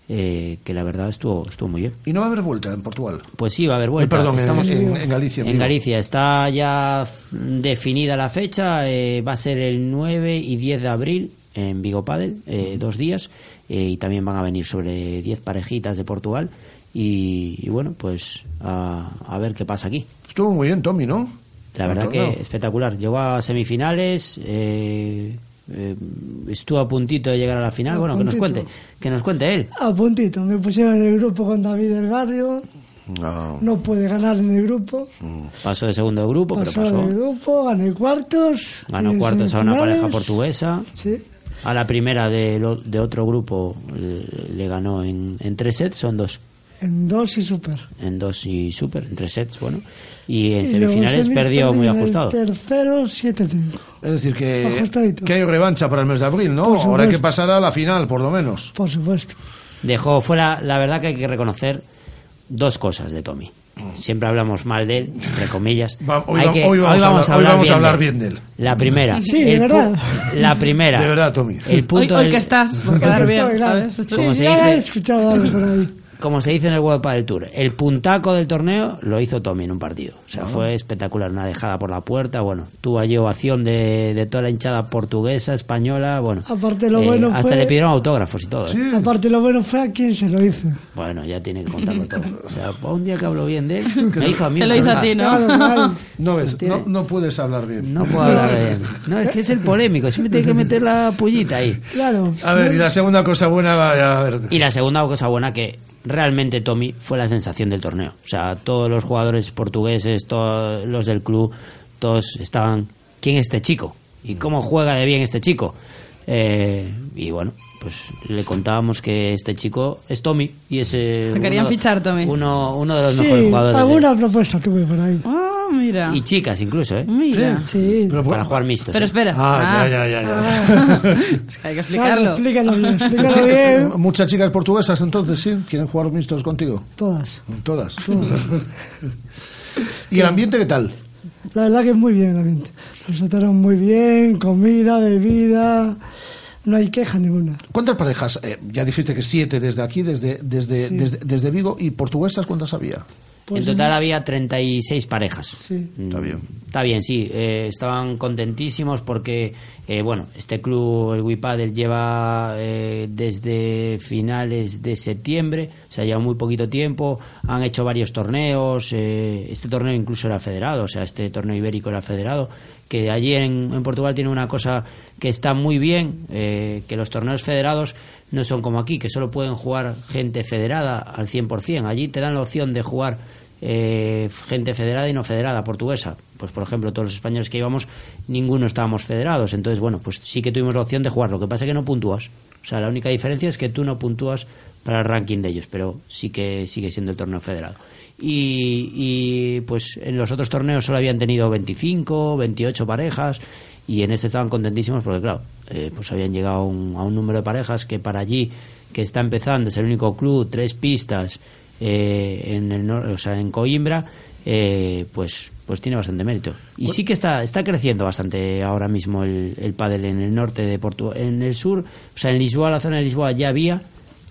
eh, que la verdad estuvo, estuvo muy bien. Y no va a haber vuelta en Portugal. Pues sí, va a haber vuelta. Perdón, Estamos en- en Galicia, en. Galicia. Está ya definida la fecha. eh, va a ser el 9 y 10 de abril en Vigo Padel, eh, dos días. eh, y también van a venir sobre 10 parejitas de Portugal. Y, y bueno, pues a, a ver qué pasa aquí. Estuvo muy bien, Tommy, ¿no? La verdad que espectacular. Llegó a semifinales. eh, eh, estuvo a puntito de llegar a la final. A bueno, que nos cuente. Que nos cuente él. A puntito, me pusieron en el grupo con David del Barrio. No. No pude ganar en el grupo. Pasó de segundo grupo, Pasó pero pasó. el grupo, gané cuartos. Ganó cuartos a una pareja portuguesa. Sí. A la primera de, lo- de otro grupo le, le ganó en, en tres sets, son dos. En dos y super. En dos y super, en tres sets, bueno. Y en Y semifinales perdió muy ajustado. Tercero, 7-5. Es decir, que, que hay revancha para el mes de abril, ¿no? Ahora hay que pasar a la final, por lo menos. Por supuesto. Dejó fuera, la verdad que hay que reconocer dos cosas de Tommy. Siempre hablamos mal de él, entre comillas. Va- hoy va- que- hoy vamos a hablar- hoy vamos a hablar bien de él. La primera. Sí, de verdad. La primera. De verdad, Tommy. El Hoy, punto hoy del- que estás, por quedar bien. ¿sabes? Sí, Como se ya dice- he escuchado algo por ahí. Como se dice en el World Padel Tour, el puntaco del torneo lo hizo Tommy en un partido. O sea, Ah. fue espectacular, una dejada por la puerta, bueno, tuvo allí ovación de, de toda la hinchada portuguesa, española, bueno. Aparte lo eh, bueno hasta fue- le pidieron autógrafos y todo. ¿eh? Aparte, lo bueno fue a quien se lo hizo. Bueno, ya tiene que contarlo todo. O sea, un día que hablo bien de él, me hizo a mí. Te lo hizo a ti, ¿no? Claro, claro. No ves, no, no puedes hablar bien. No puedo hablar él. No, es que es el polémico, siempre tiene que meter la pullita ahí. Claro. A ver, y la segunda cosa buena, va, a ver. Y la segunda cosa buena que realmente Tommy fue la sensación del torneo. O sea, todos los jugadores portugueses, todos los del club, todos estaban, ¿quién es este chico? ¿Y cómo juega de bien este chico? Eh, y bueno, pues le contábamos que este chico es Tommy y es eh, Te querían uno, fichar, Tommy. Uno, uno de los Sí, mejores jugadores. de- alguna propuesta tuve por ahí. Ah, mira. y chicas incluso, ¿eh? Mira. Sí. Pero, Para jugar mixtos. Pero ¿eh? espera. Ah, Ah, ya, ya, ya. ya. es que hay que Claro, explicarlo. explícalo bien, Sí, explícalo bien. Muchas chicas portuguesas entonces, ¿sí? ¿Quieren jugar mixtos contigo? Todas. Todas. ¿Y el ambiente qué tal? La verdad que muy bien el ambiente. Nos trataron muy bien, comida, bebida. No hay queja ninguna. ¿Cuántas parejas? Eh, ya dijiste que siete desde aquí, desde, desde, Sí. desde, desde Vigo. ¿Y portuguesas cuántas había? Pues en total había 36 parejas. Sí. Está bien. Está bien, sí. eh, estaban contentísimos porque, eh, bueno, este club, el Wipadel, lleva eh, desde finales de septiembre, o sea, lleva muy poquito tiempo. Han hecho varios torneos. eh, este torneo incluso era federado, o sea, este torneo ibérico era federado. Que allí en, Portugal tiene una cosa que está muy bien, eh, que los torneos federados no son como aquí, que solo pueden jugar gente federada al 100%. Allí te dan la opción de jugar eh, gente federada y no federada, portuguesa. Pues, por ejemplo, todos los españoles que íbamos, ninguno estábamos federados. Entonces, bueno, pues sí que tuvimos la opción de jugar. Lo que pasa es que no puntúas. O sea, la única diferencia es que tú no puntúas para el ranking de ellos, pero sí que sigue siendo el torneo federado. Y, y, pues en los otros torneos solo habían tenido 25, 28 parejas y en este estaban contentísimos porque, claro, eh, pues habían llegado a un, a un número de parejas que para allí, que está empezando, es el único club, tres pistas, eh, en el o sea, en Coimbra, eh, pues pues tiene bastante mérito. Y sí que está, está creciendo bastante ahora mismo el, el pádel en el norte de Portugal. En el sur, o sea, en Lisboa, la zona de Lisboa ya había,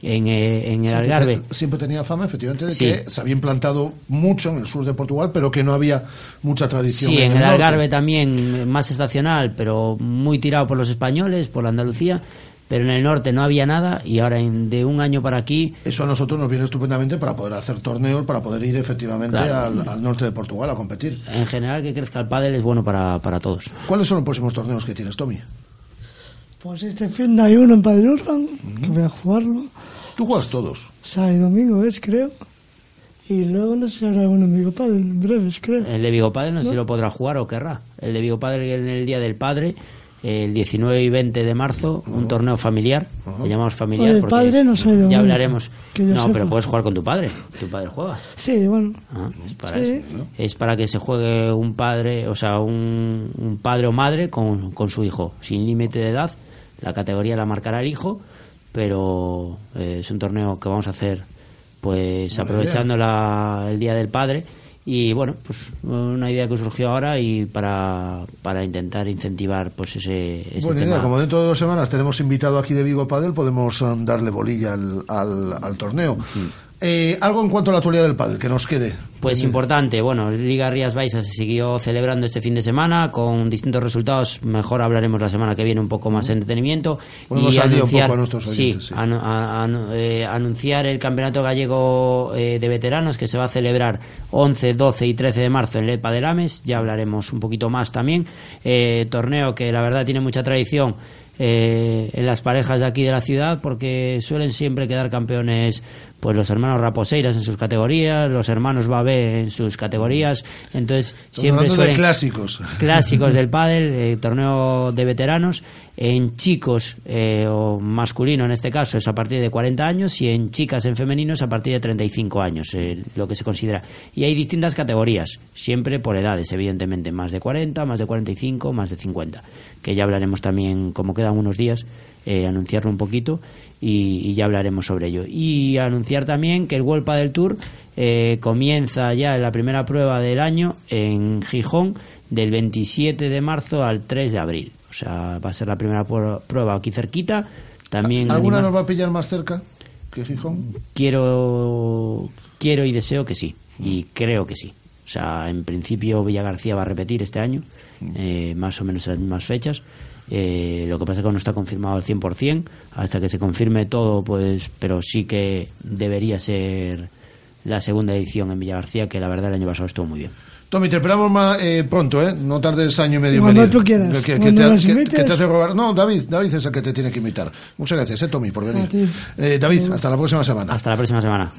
en, eh, en el Siempre Algarve. Siempre tenía fama, efectivamente, de Sí. que se había implantado mucho en el sur de Portugal, pero que no había mucha tradición. Sí, en el. Algarve también más estacional, pero muy tirado por los españoles, por la Andalucía. Pero en el norte no había nada y ahora en- de un año para aquí Eso a nosotros nos viene estupendamente para poder hacer torneos, para poder ir efectivamente Claro. al, al norte de Portugal a competir. en general que crezca el pádel es bueno para, para todos. ¿Cuáles son los próximos torneos que tienes, Tommy? Pues este fin de hay uno en Padre Urban, que voy a jugarlo. Tú juegas todos. Sábado y domingo es, creo. Y luego no sé si habrá uno en Vigo Padre, en breves, creo. El de Vigo Padre no sé si lo podrá jugar o querrá. El de Vigo Padre en el Día del Padre, el 19 y 20 de marzo, un torneo familiar, le llamamos familiar el porque padre no soy ya hablaremos. No, sepa. pero puedes jugar con tu padre. Tu padre juega. Sí, bueno. Ah, es para Sí. eso. Es para que se juegue un padre, o sea, un, un padre o madre con, con su hijo, sin límite de edad. La categoría la marcará el hijo, pero eh, es un torneo que vamos a hacer, pues aprovechando la- el día del padre. Y bueno, pues una idea que surgió ahora y para, para intentar incentivar pues ese, ese Buena idea. tema. Como dentro de dos semanas tenemos invitado aquí de Vigo Padel, podemos eh, darle bolilla al, al, al torneo. Eh, algo en cuanto a la actualidad del Padel, que nos quede. Pues importante, bueno, Liga Rías Baixas se siguió celebrando este fin de semana con distintos resultados. Mejor hablaremos la semana que viene un poco más de entretenimiento. Ponemos al día un poco a oyentes, sí, sí. anu- a- anu- eh, anunciar el Campeonato Gallego eh, de Veteranos que se va a celebrar 11, 12 y 13 de marzo en Lepa de Lames. Ya hablaremos un poquito más también. Eh, torneo que la verdad tiene mucha tradición. eh, en las parejas de aquí de la ciudad porque suelen siempre quedar campeones pues los hermanos Raposeiras en sus categorías, los hermanos Babé en sus categorías, entonces siempre de suelen clásicos. clásicos del pádel, eh, torneo de veteranos, en chicos eh, o masculino en este caso es a partir de 40 años y en chicas en femeninos a partir de 35 años, eh, lo que se considera. Y hay distintas categorías, siempre por edades, evidentemente, más de 40, más de 45, más de 50, que ya hablaremos también, como quedan unos días, eh, anunciarlo un poquito y, y ya hablaremos sobre ello. Y anunciar también que el World Padel Tour eh, comienza ya en la primera prueba del año en Gijón del 27 de marzo al 3 de abril. O sea, va a ser la primera prueba prueba aquí cerquita. También ¿Alguna nos va a pillar más cerca que Gijón? quiero quiero y deseo que sí y creo que sí o sea en principio Villa García va a repetir este año eh, más o menos en las mismas fechas Eh, lo que pasa es que no está confirmado al 100% hasta que se confirme todo pues pero sí que debería ser la segunda edición en Villa García que la verdad el año pasado estuvo muy bien Tommy, te esperamos más, eh, pronto, ¿eh? No tardes año y medio en Cuando venir. tú quieras, Que, que- que cuando te, nos que- invites. que te hace rogar. No, David, David es el que te tiene que invitar. Muchas gracias, ¿eh, Tommy, por venir. Eh, David, hasta la próxima semana. hasta la próxima semana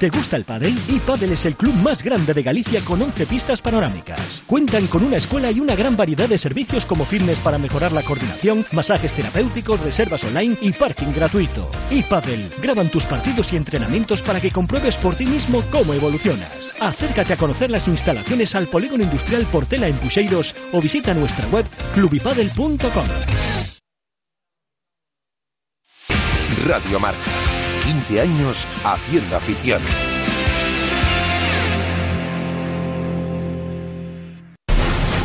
¿Te gusta el pádel? iPadel es el club más grande de Galicia con 11 pistas panorámicas. Cuentan con una escuela y una gran variedad de servicios como fitness para mejorar la coordinación, masajes terapéuticos, reservas online y parking gratuito. iPadel graban tus partidos y entrenamientos para que compruebes por ti mismo cómo evolucionas. Acércate a conocer las instalaciones al Polígono Industrial Portela en Puxeiros o visita nuestra web clubipadel.com. Radio Marca. 15 años haciendo afición.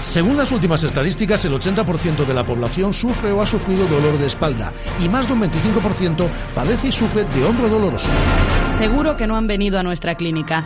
Según las últimas estadísticas, el 80% de la población sufre o ha sufrido dolor de espalda y más de un 25% padece y sufre de hombro doloroso. Seguro que no han venido a nuestra clínica.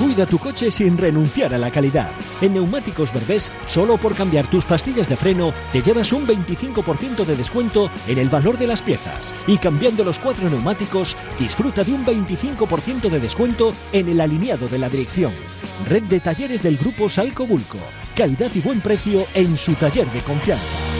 Cuida tu coche sin renunciar a la calidad. En Neumáticos Berbés, solo por cambiar tus pastillas de freno, te llevas un 25% de descuento en el valor de las piezas. Y cambiando los cuatro neumáticos, disfruta de un 25% de descuento en el alineado de la dirección. Red de talleres del grupo Salco Bulco. Calidad y buen precio en su taller de confianza.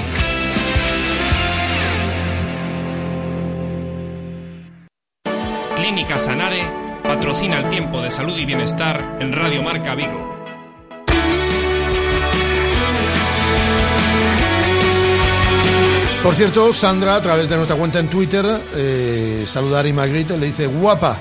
Clínica Sanare patrocina el tiempo de salud y bienestar en Radio Marca Vigo. Por cierto, Sandra, a través de nuestra cuenta en Twitter, eh, saluda a Magritte, le dice, guapa,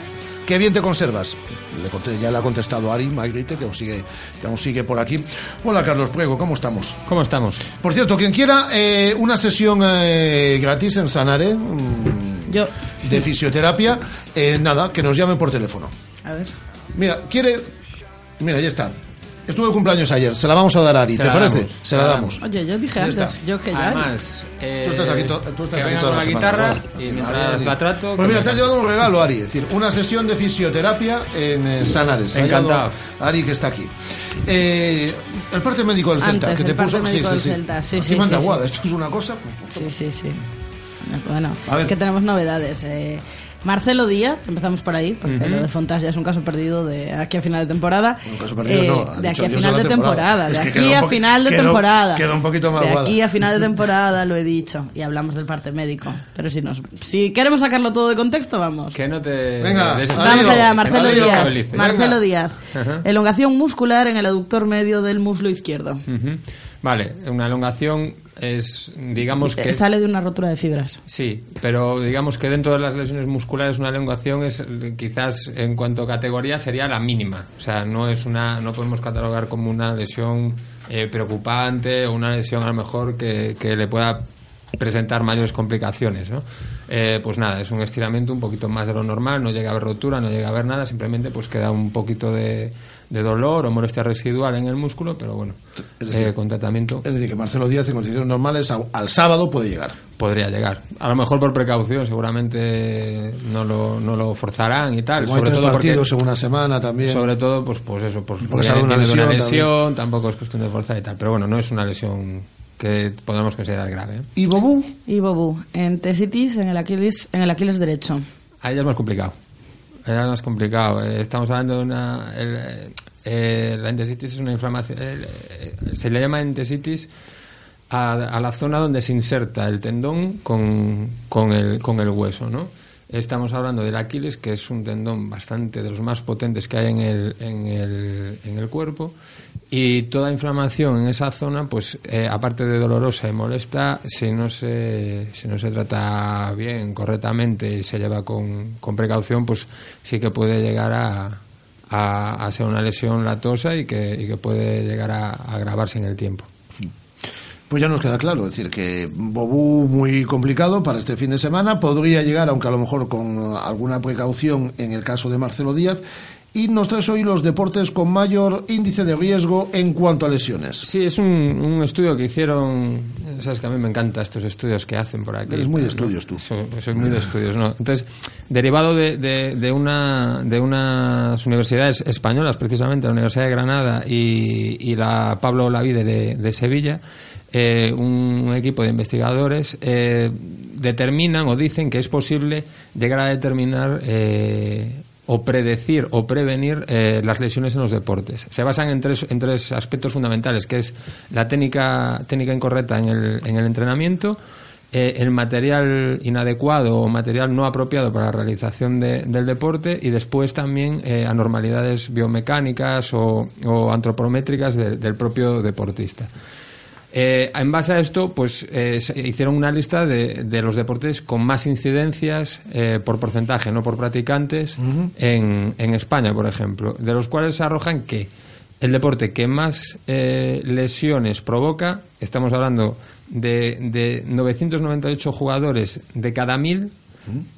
qué bien te conservas. Le conté- ya le ha contestado Ari Magritte, que aún sigue, que aún sigue por aquí. Hola, Carlos Puego, ¿cómo estamos? ¿Cómo estamos? Por cierto, quien quiera eh, una sesión eh, gratis en Sanare mm, Yo. de fisioterapia, eh, nada, que nos llame por teléfono. A ver. Mira, quiere... Mira, ya está. Estuve de cumpleaños ayer, se la vamos a dar a Ari, Se ¿te parece? damos, se la damos. Oye, yo dije antes, yo que ya. Además, eh, Tú estás aquí, to- tú estás que aquí venga toda con la la semana, guitarra y Así, mientras la trato... Pues mira, me te has llevado un regalo, Ari. Es decir, una sesión de fisioterapia en eh, Sanares. Ha Encantado. Ari, que está aquí. Eh, el parte médico del Celta, Antes, que te el parte puso. médico del Celta, sí, Aquí sí, manda sí, guada, sí. esto es una cosa. Sí, sí, sí. Bueno, A ver. es que tenemos novedades. eh. Marcelo Díaz, empezamos por ahí, porque Ujú. lo de Fontas ya es un caso perdido de aquí a final de temporada. Un caso perdido, Eh, no, de aquí a final de temporada. De aquí a final de temporada. queda un poquito más De aquí a final de temporada lo he dicho. Y hablamos del parte médico. Pero si nos, si queremos sacarlo todo de contexto, vamos. Que no te... Venga, des- Vamos allá, Marcelo no Díaz. Marcelo Díaz. Ajá. Elongación muscular en el aductor medio del muslo izquierdo. Ujú. Vale, una elongación es, digamos que... Sale de una rotura de fibras. Sí, pero digamos que dentro de las lesiones musculares una elongación es quizás en cuanto a categoría sería la mínima. O sea, no es una, no podemos catalogar como una lesión eh, preocupante o una lesión a lo mejor que, que le pueda presentar mayores complicaciones, ¿no? Eh, pues nada, es un estiramiento un poquito más de lo normal, no llega a haber rotura, no llega a haber nada, simplemente pues queda un poquito de, de dolor o molestia residual en el músculo, pero bueno, decir, eh, con tratamiento Es decir, que Marcelo Díaz, en condiciones normales, a- al sábado puede llegar. podría llegar. A lo mejor por precaución, seguramente no lo, no lo forzarán y tal. Como hay sobre tres todo porque, partidos en una semana también. sobre todo, pues, pues eso, pues, Porque porque sale una de una lesión lesión, tampoco es cuestión de forzar y tal. Pero bueno, no es una lesión que podamos considerar grave. ¿eh? ¿Y Bobú? Y Bobú, en tesitis en el Aquiles, en el Aquiles derecho. Ahí ya es más complicado. Es más complicado. Eh, Estamos hablando de una. el, eh, la entesitis es una inflamación. se le llama entesitis a, a la zona donde se inserta el tendón con, con, el, con el hueso, ¿no? Estamos hablando del Aquiles, que es un tendón bastante de los más potentes que hay en el, en el, en el cuerpo. Y toda inflamación en esa zona, pues eh, aparte de dolorosa y molesta, si no se, si no se trata bien, correctamente y se lleva con, con precaución, pues sí que puede llegar a, a, a ser una lesión latosa y que, y que puede llegar a, a agravarse en el tiempo. Pues ya nos queda claro, es decir, que Bobú muy complicado para este fin de semana, podría llegar, aunque a lo mejor con alguna precaución en el caso de Marcelo Díaz, y nos traes hoy los deportes con mayor índice de riesgo en cuanto a lesiones. Sí, es un, un estudio que hicieron. Sabes que a mí me encantan estos estudios que hacen por aquí. Eres muy de ¿no? estudios tú. Soy, soy muy de estudios, ¿no? Entonces, derivado de, de, de una, de unas universidades españolas, precisamente la Universidad de Granada y, y la Pablo Olavide de, de Sevilla, eh, un equipo de investigadores eh, determinan o dicen que es posible llegar a determinar. Eh, o predecir o prevenir eh, las lesiones en los deportes. Se basan en tres, en tres aspectos fundamentales, que es la técnica, técnica incorrecta en el, en el entrenamiento, eh, el material inadecuado o material no apropiado para la realización de- del deporte y después también eh, anormalidades biomecánicas o, antropométricas de- del propio deportista. Eh, en base a esto, pues eh, se hicieron una lista de, de los deportes con más incidencias eh, por porcentaje, no por practicantes, en, en España, por ejemplo, de los cuales se arrojan que el deporte que más eh, lesiones provoca, estamos hablando de, de 998 jugadores de cada mil,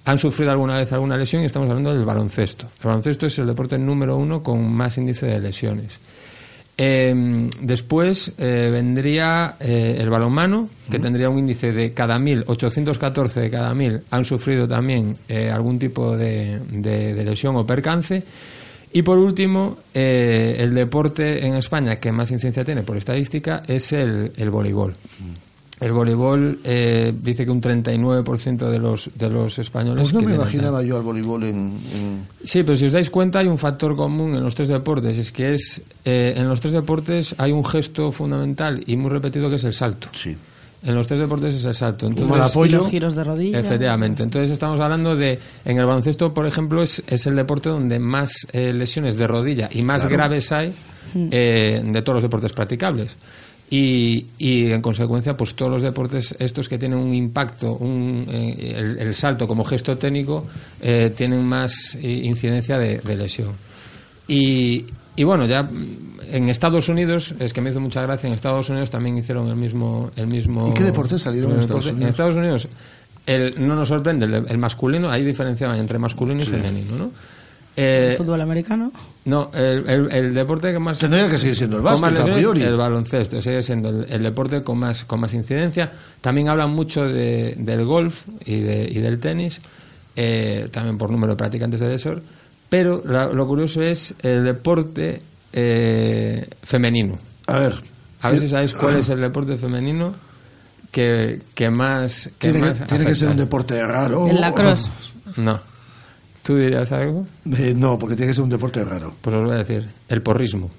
han sufrido alguna vez alguna lesión y estamos hablando del baloncesto. El baloncesto es el deporte número uno con más índice de lesiones. Eh, después eh, vendría eh, el balonmano, que tendría un índice de cada mil, 814 de cada mil han sufrido también eh, algún tipo de, de- de lesión o percance. Y por último, el deporte en España que más incidencia tiene por estadística es el, el voleibol. El voleibol eh, dice que un 39% de los, de los españoles... Pues no me imaginaba entrar. yo al voleibol en, en- Sí, pero si os dais cuenta hay un factor común en los tres deportes, es que es eh, en los tres deportes hay un gesto fundamental y muy repetido que es el salto. Sí. En los tres deportes es el salto. Entonces, Como el apoyo. Y los giros de rodilla. Efectivamente. Entonces estamos hablando de, en el baloncesto, por ejemplo, es, es el deporte donde más eh, lesiones de rodilla y más Claro. graves hay Mm. eh, de todos los deportes practicables. Y, y en consecuencia, pues todos los deportes estos que tienen un impacto, un, eh, el, el salto como gesto técnico, eh, tienen más eh, incidencia de, de lesión. Y, y bueno, ya en Estados Unidos, es que me hizo mucha gracia, en Estados Unidos también hicieron el mismo... El mismo ¿Y qué deportes salieron en Estados. Unidos? En Estados Unidos el, no nos sorprende el, el masculino, ahí diferenciaban entre masculino y femenino, ¿no? Eh, Fútbol americano. no, el, el- el deporte que más... Tendría que seguir siendo el básquet, a lesiones, priori. El baloncesto, sigue siendo el, el deporte con más, con más incidencia. También hablan mucho de- del golf y, de- y del tenis, eh, también por número de practicantes de desor. Pero la- lo curioso es el deporte eh, femenino. A ver. A ver si sabéis cuál es el deporte femenino que, que más... Que Tiene, más que, tiene que ser un deporte raro. El lacrosse. No. ¿Tú dirías algo? Eh, no, porque tiene que ser un deporte raro. Pues os voy a decir, el porrismo.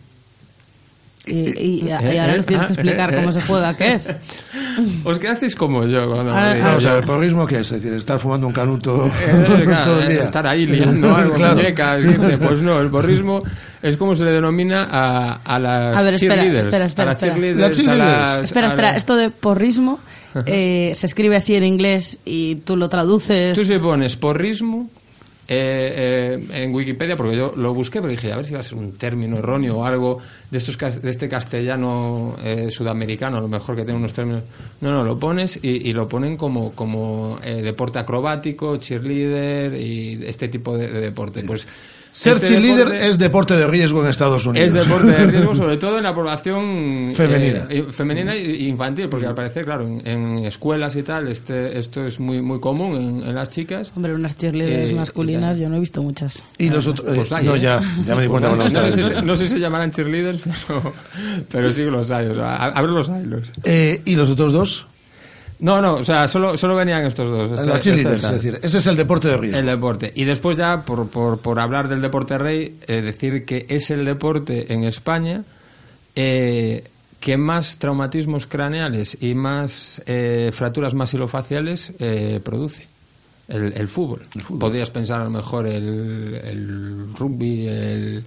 Y, y- y Eh, ahora eh, nos tienes que ah, explicar eh, cómo se juega, ¿qué es? Os quedasteis como yo cuando Ah, me ah, o sea, ¿el porrismo qué es? Es decir, estar fumando un canuto Eh, claro, todo el día. Estar ahí liando algo, Claro. muñecas, Pues no, el porrismo es como se le denomina a, a las A ver, espera, cheerleaders. espera, espera, a las espera. cheerleaders, Las a las- Espera, a espera, esto de porrismo eh, se escribe así en inglés y tú lo traduces. Tú si pones porrismo eh, eh, en Wikipedia, porque yo lo busqué, pero dije, a ver si va a ser un término erróneo o algo de estos de este castellano eh, sudamericano, a lo mejor que tiene unos términos. No, no, lo pones y, y lo ponen como, como eh, deporte acrobático, cheerleader y este tipo de, de deporte. Pues Ser este cheerleader deporte- es deporte de riesgo en Estados Unidos. es deporte de riesgo, sobre todo en la población Femenina. eh, femenina e infantil, porque al parecer, claro, en, en escuelas y tal, este, esto es muy muy común en, en las chicas. Hombre, unas cheerleaders Eh, masculinas yo no he visto muchas. Y los otros. eh, Pues hay, no, ¿eh? ya, ya me di cuenta Pues hay. no, sé si, no sé si se llamarán cheerleaders, pero, pero sí los hay. O sea, a, a ver los hay. Los. Eh, ¿Y los otros dos? No, no, o sea, solo, solo venían estos dos. este- cheerleaders, este tal. es decir, ese es el deporte de riesgo. El deporte. Y después ya, por, por, por hablar del deporte rey, eh, decir que es el deporte en España eh, que más traumatismos craneales y más eh, fracturas masilofaciales eh, produce. El, el fútbol. Podrías pensar a lo mejor el, el rugby, el...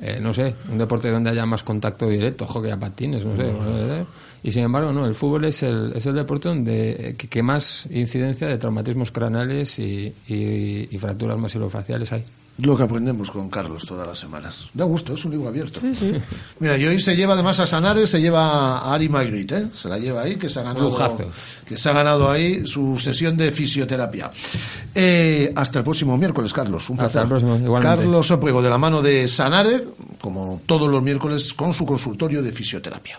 eh, no sé, un deporte donde haya más contacto directo, hockey a patines, no sé. Mm. Y sin embargo, no, el fútbol es el, es el deporte donde que, que más incidencia de traumatismos craneales y, y- y fracturas masilofaciales hay. Lo que aprendemos con Carlos todas las semanas. Da gusto, es un libro abierto. Sí, sí. Mira, y hoy se lleva además a Sanares, se lleva a Ari Magritte, ¿eh? Se la lleva ahí, que se ha ganado, Lujazo. que se ha ganado ahí su sesión de fisioterapia. Eh, hasta el próximo miércoles, Carlos. Un Hasta placer. el próximo, igualmente. Carlos Opriego, de la mano de Sanare, como todos los miércoles, con su consultorio de fisioterapia.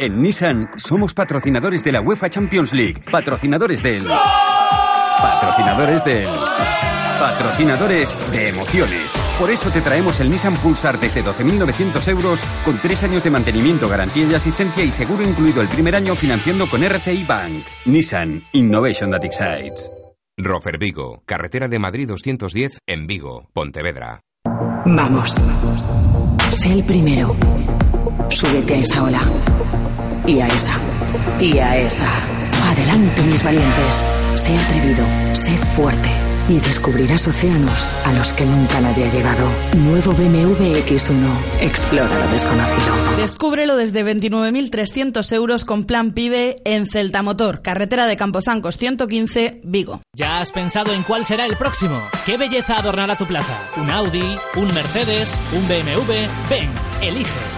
En Nissan somos patrocinadores de la UEFA Champions League, patrocinadores del... Patrocinadores del... Patrocinadores de emociones. Por eso te traemos el Nissan Pulsar desde 12.900 euros con tres años de mantenimiento, garantía y asistencia y seguro incluido el primer año financiando con RCI Bank. Nissan Innovation that excites. Rofer Vigo, carretera de Madrid 210 en Vigo, Pontevedra. Vamos. Sé el primero. Súbete a esa ola. Y a esa. Y a esa. Adelante, mis valientes. Sé atrevido. Sé fuerte. Y descubrirás océanos a los que nunca nadie ha llegado. Nuevo BMW X1. Explora lo desconocido. Descúbrelo desde 29.300 euros con plan PIBE en Celta Motor, carretera de Camposancos 115, Vigo. ¿Ya has pensado en cuál será el próximo? ¿Qué belleza adornará tu plaza? ¿Un Audi? ¿Un Mercedes? ¿Un BMW? Ven, elige.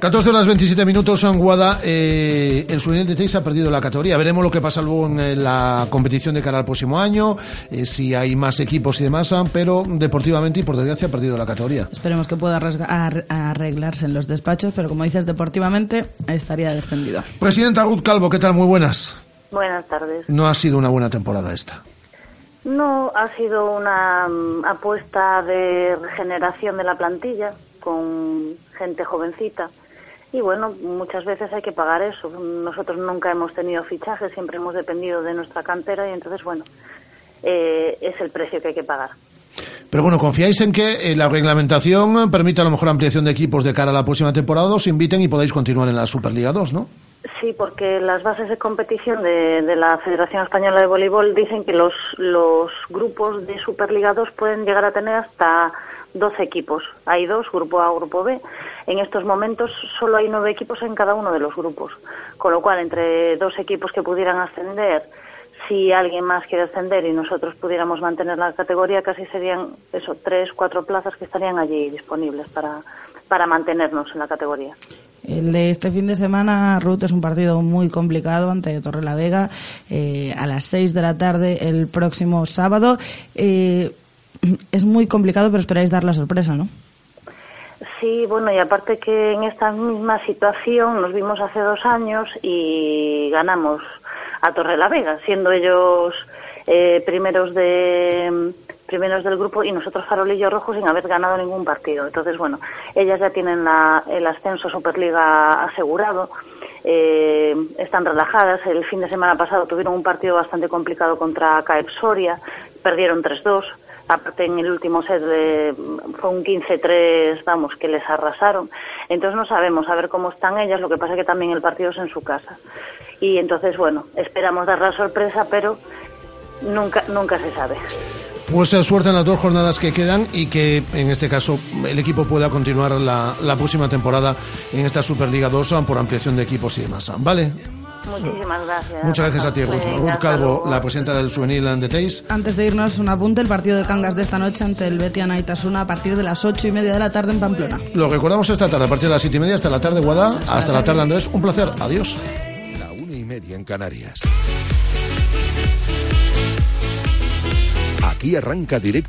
14 horas 27 minutos en Guada. Eh, el Sunil de Teis ha perdido la categoría. Veremos lo que pasa luego en eh, la competición de cara al próximo año, eh, si hay más equipos y demás, ah, pero deportivamente y por desgracia ha perdido la categoría. Esperemos que pueda arreglarse en los despachos, pero como dices, deportivamente estaría descendido. Presidenta Ruth Calvo, ¿qué tal? Muy buenas. Buenas tardes. No ha sido una buena temporada esta. No, ha sido una mm, apuesta de regeneración de la plantilla con gente jovencita. Y bueno, muchas veces hay que pagar eso. Nosotros nunca hemos tenido fichajes, siempre hemos dependido de nuestra cantera y entonces, bueno, eh, es el precio que hay que pagar. Pero bueno, ¿confiáis en que eh, la reglamentación permita a lo mejor ampliación de equipos de cara a la próxima temporada? Os inviten y podáis continuar en la Superliga 2, ¿no? Sí, porque las bases de competición de, de la Federación Española de Voleibol dicen que los, los grupos de Superliga 2 pueden llegar a tener hasta 12 equipos. Hay dos, grupo A, grupo B. En estos momentos solo hay nueve equipos en cada uno de los grupos. Con lo cual, entre dos equipos que pudieran ascender, si alguien más quiere ascender y nosotros pudiéramos mantener la categoría, casi serían eso, tres, cuatro plazas que estarían allí disponibles para, para mantenernos en la categoría. El de este fin de semana, Ruth, es un partido muy complicado ante Torrelavega eh, a las 6 de la tarde el próximo sábado. Eh, es muy complicado, pero esperáis dar la sorpresa, ¿no? Sí, bueno, y aparte que en esta misma situación nos vimos hace dos años y ganamos a Torrelavega, siendo ellos eh, primeros de primeros del grupo y nosotros farolillo rojo sin haber ganado ningún partido. Entonces, bueno, ellas ya tienen la- el ascenso Superliga asegurado, eh, están relajadas. El fin de semana pasado tuvieron un partido bastante complicado contra CAEP Soria, perdieron 3-2. Aparte, en el último set de- fue un 15-3, vamos, que les arrasaron. Entonces no sabemos a ver cómo están ellas, lo que pasa que también el partido es en su casa. Y entonces, bueno, esperamos dar la sorpresa, pero nunca, nunca se sabe. Pues eh, suerte en las dos jornadas que quedan y que en este caso el equipo pueda continuar la, la próxima temporada en esta Superliga 2 ah, por ampliación de equipos y demás. ¿Vale? Muchísimas gracias. Muchas gracias a ti, Ruth. Hasta Calvo, la presidenta del Suenil de Teis. Antes de irnos, un apunte, el partido de Cangas de esta noche ante el Betia Itasuna a partir de las ocho y media de la tarde en Pamplona. Lo recordamos esta tarde, a partir de las siete y media hasta la tarde, Guadá, hasta la tarde, Andrés. Un placer. Adiós. La una y media en Canarias. Aquí arranca directo.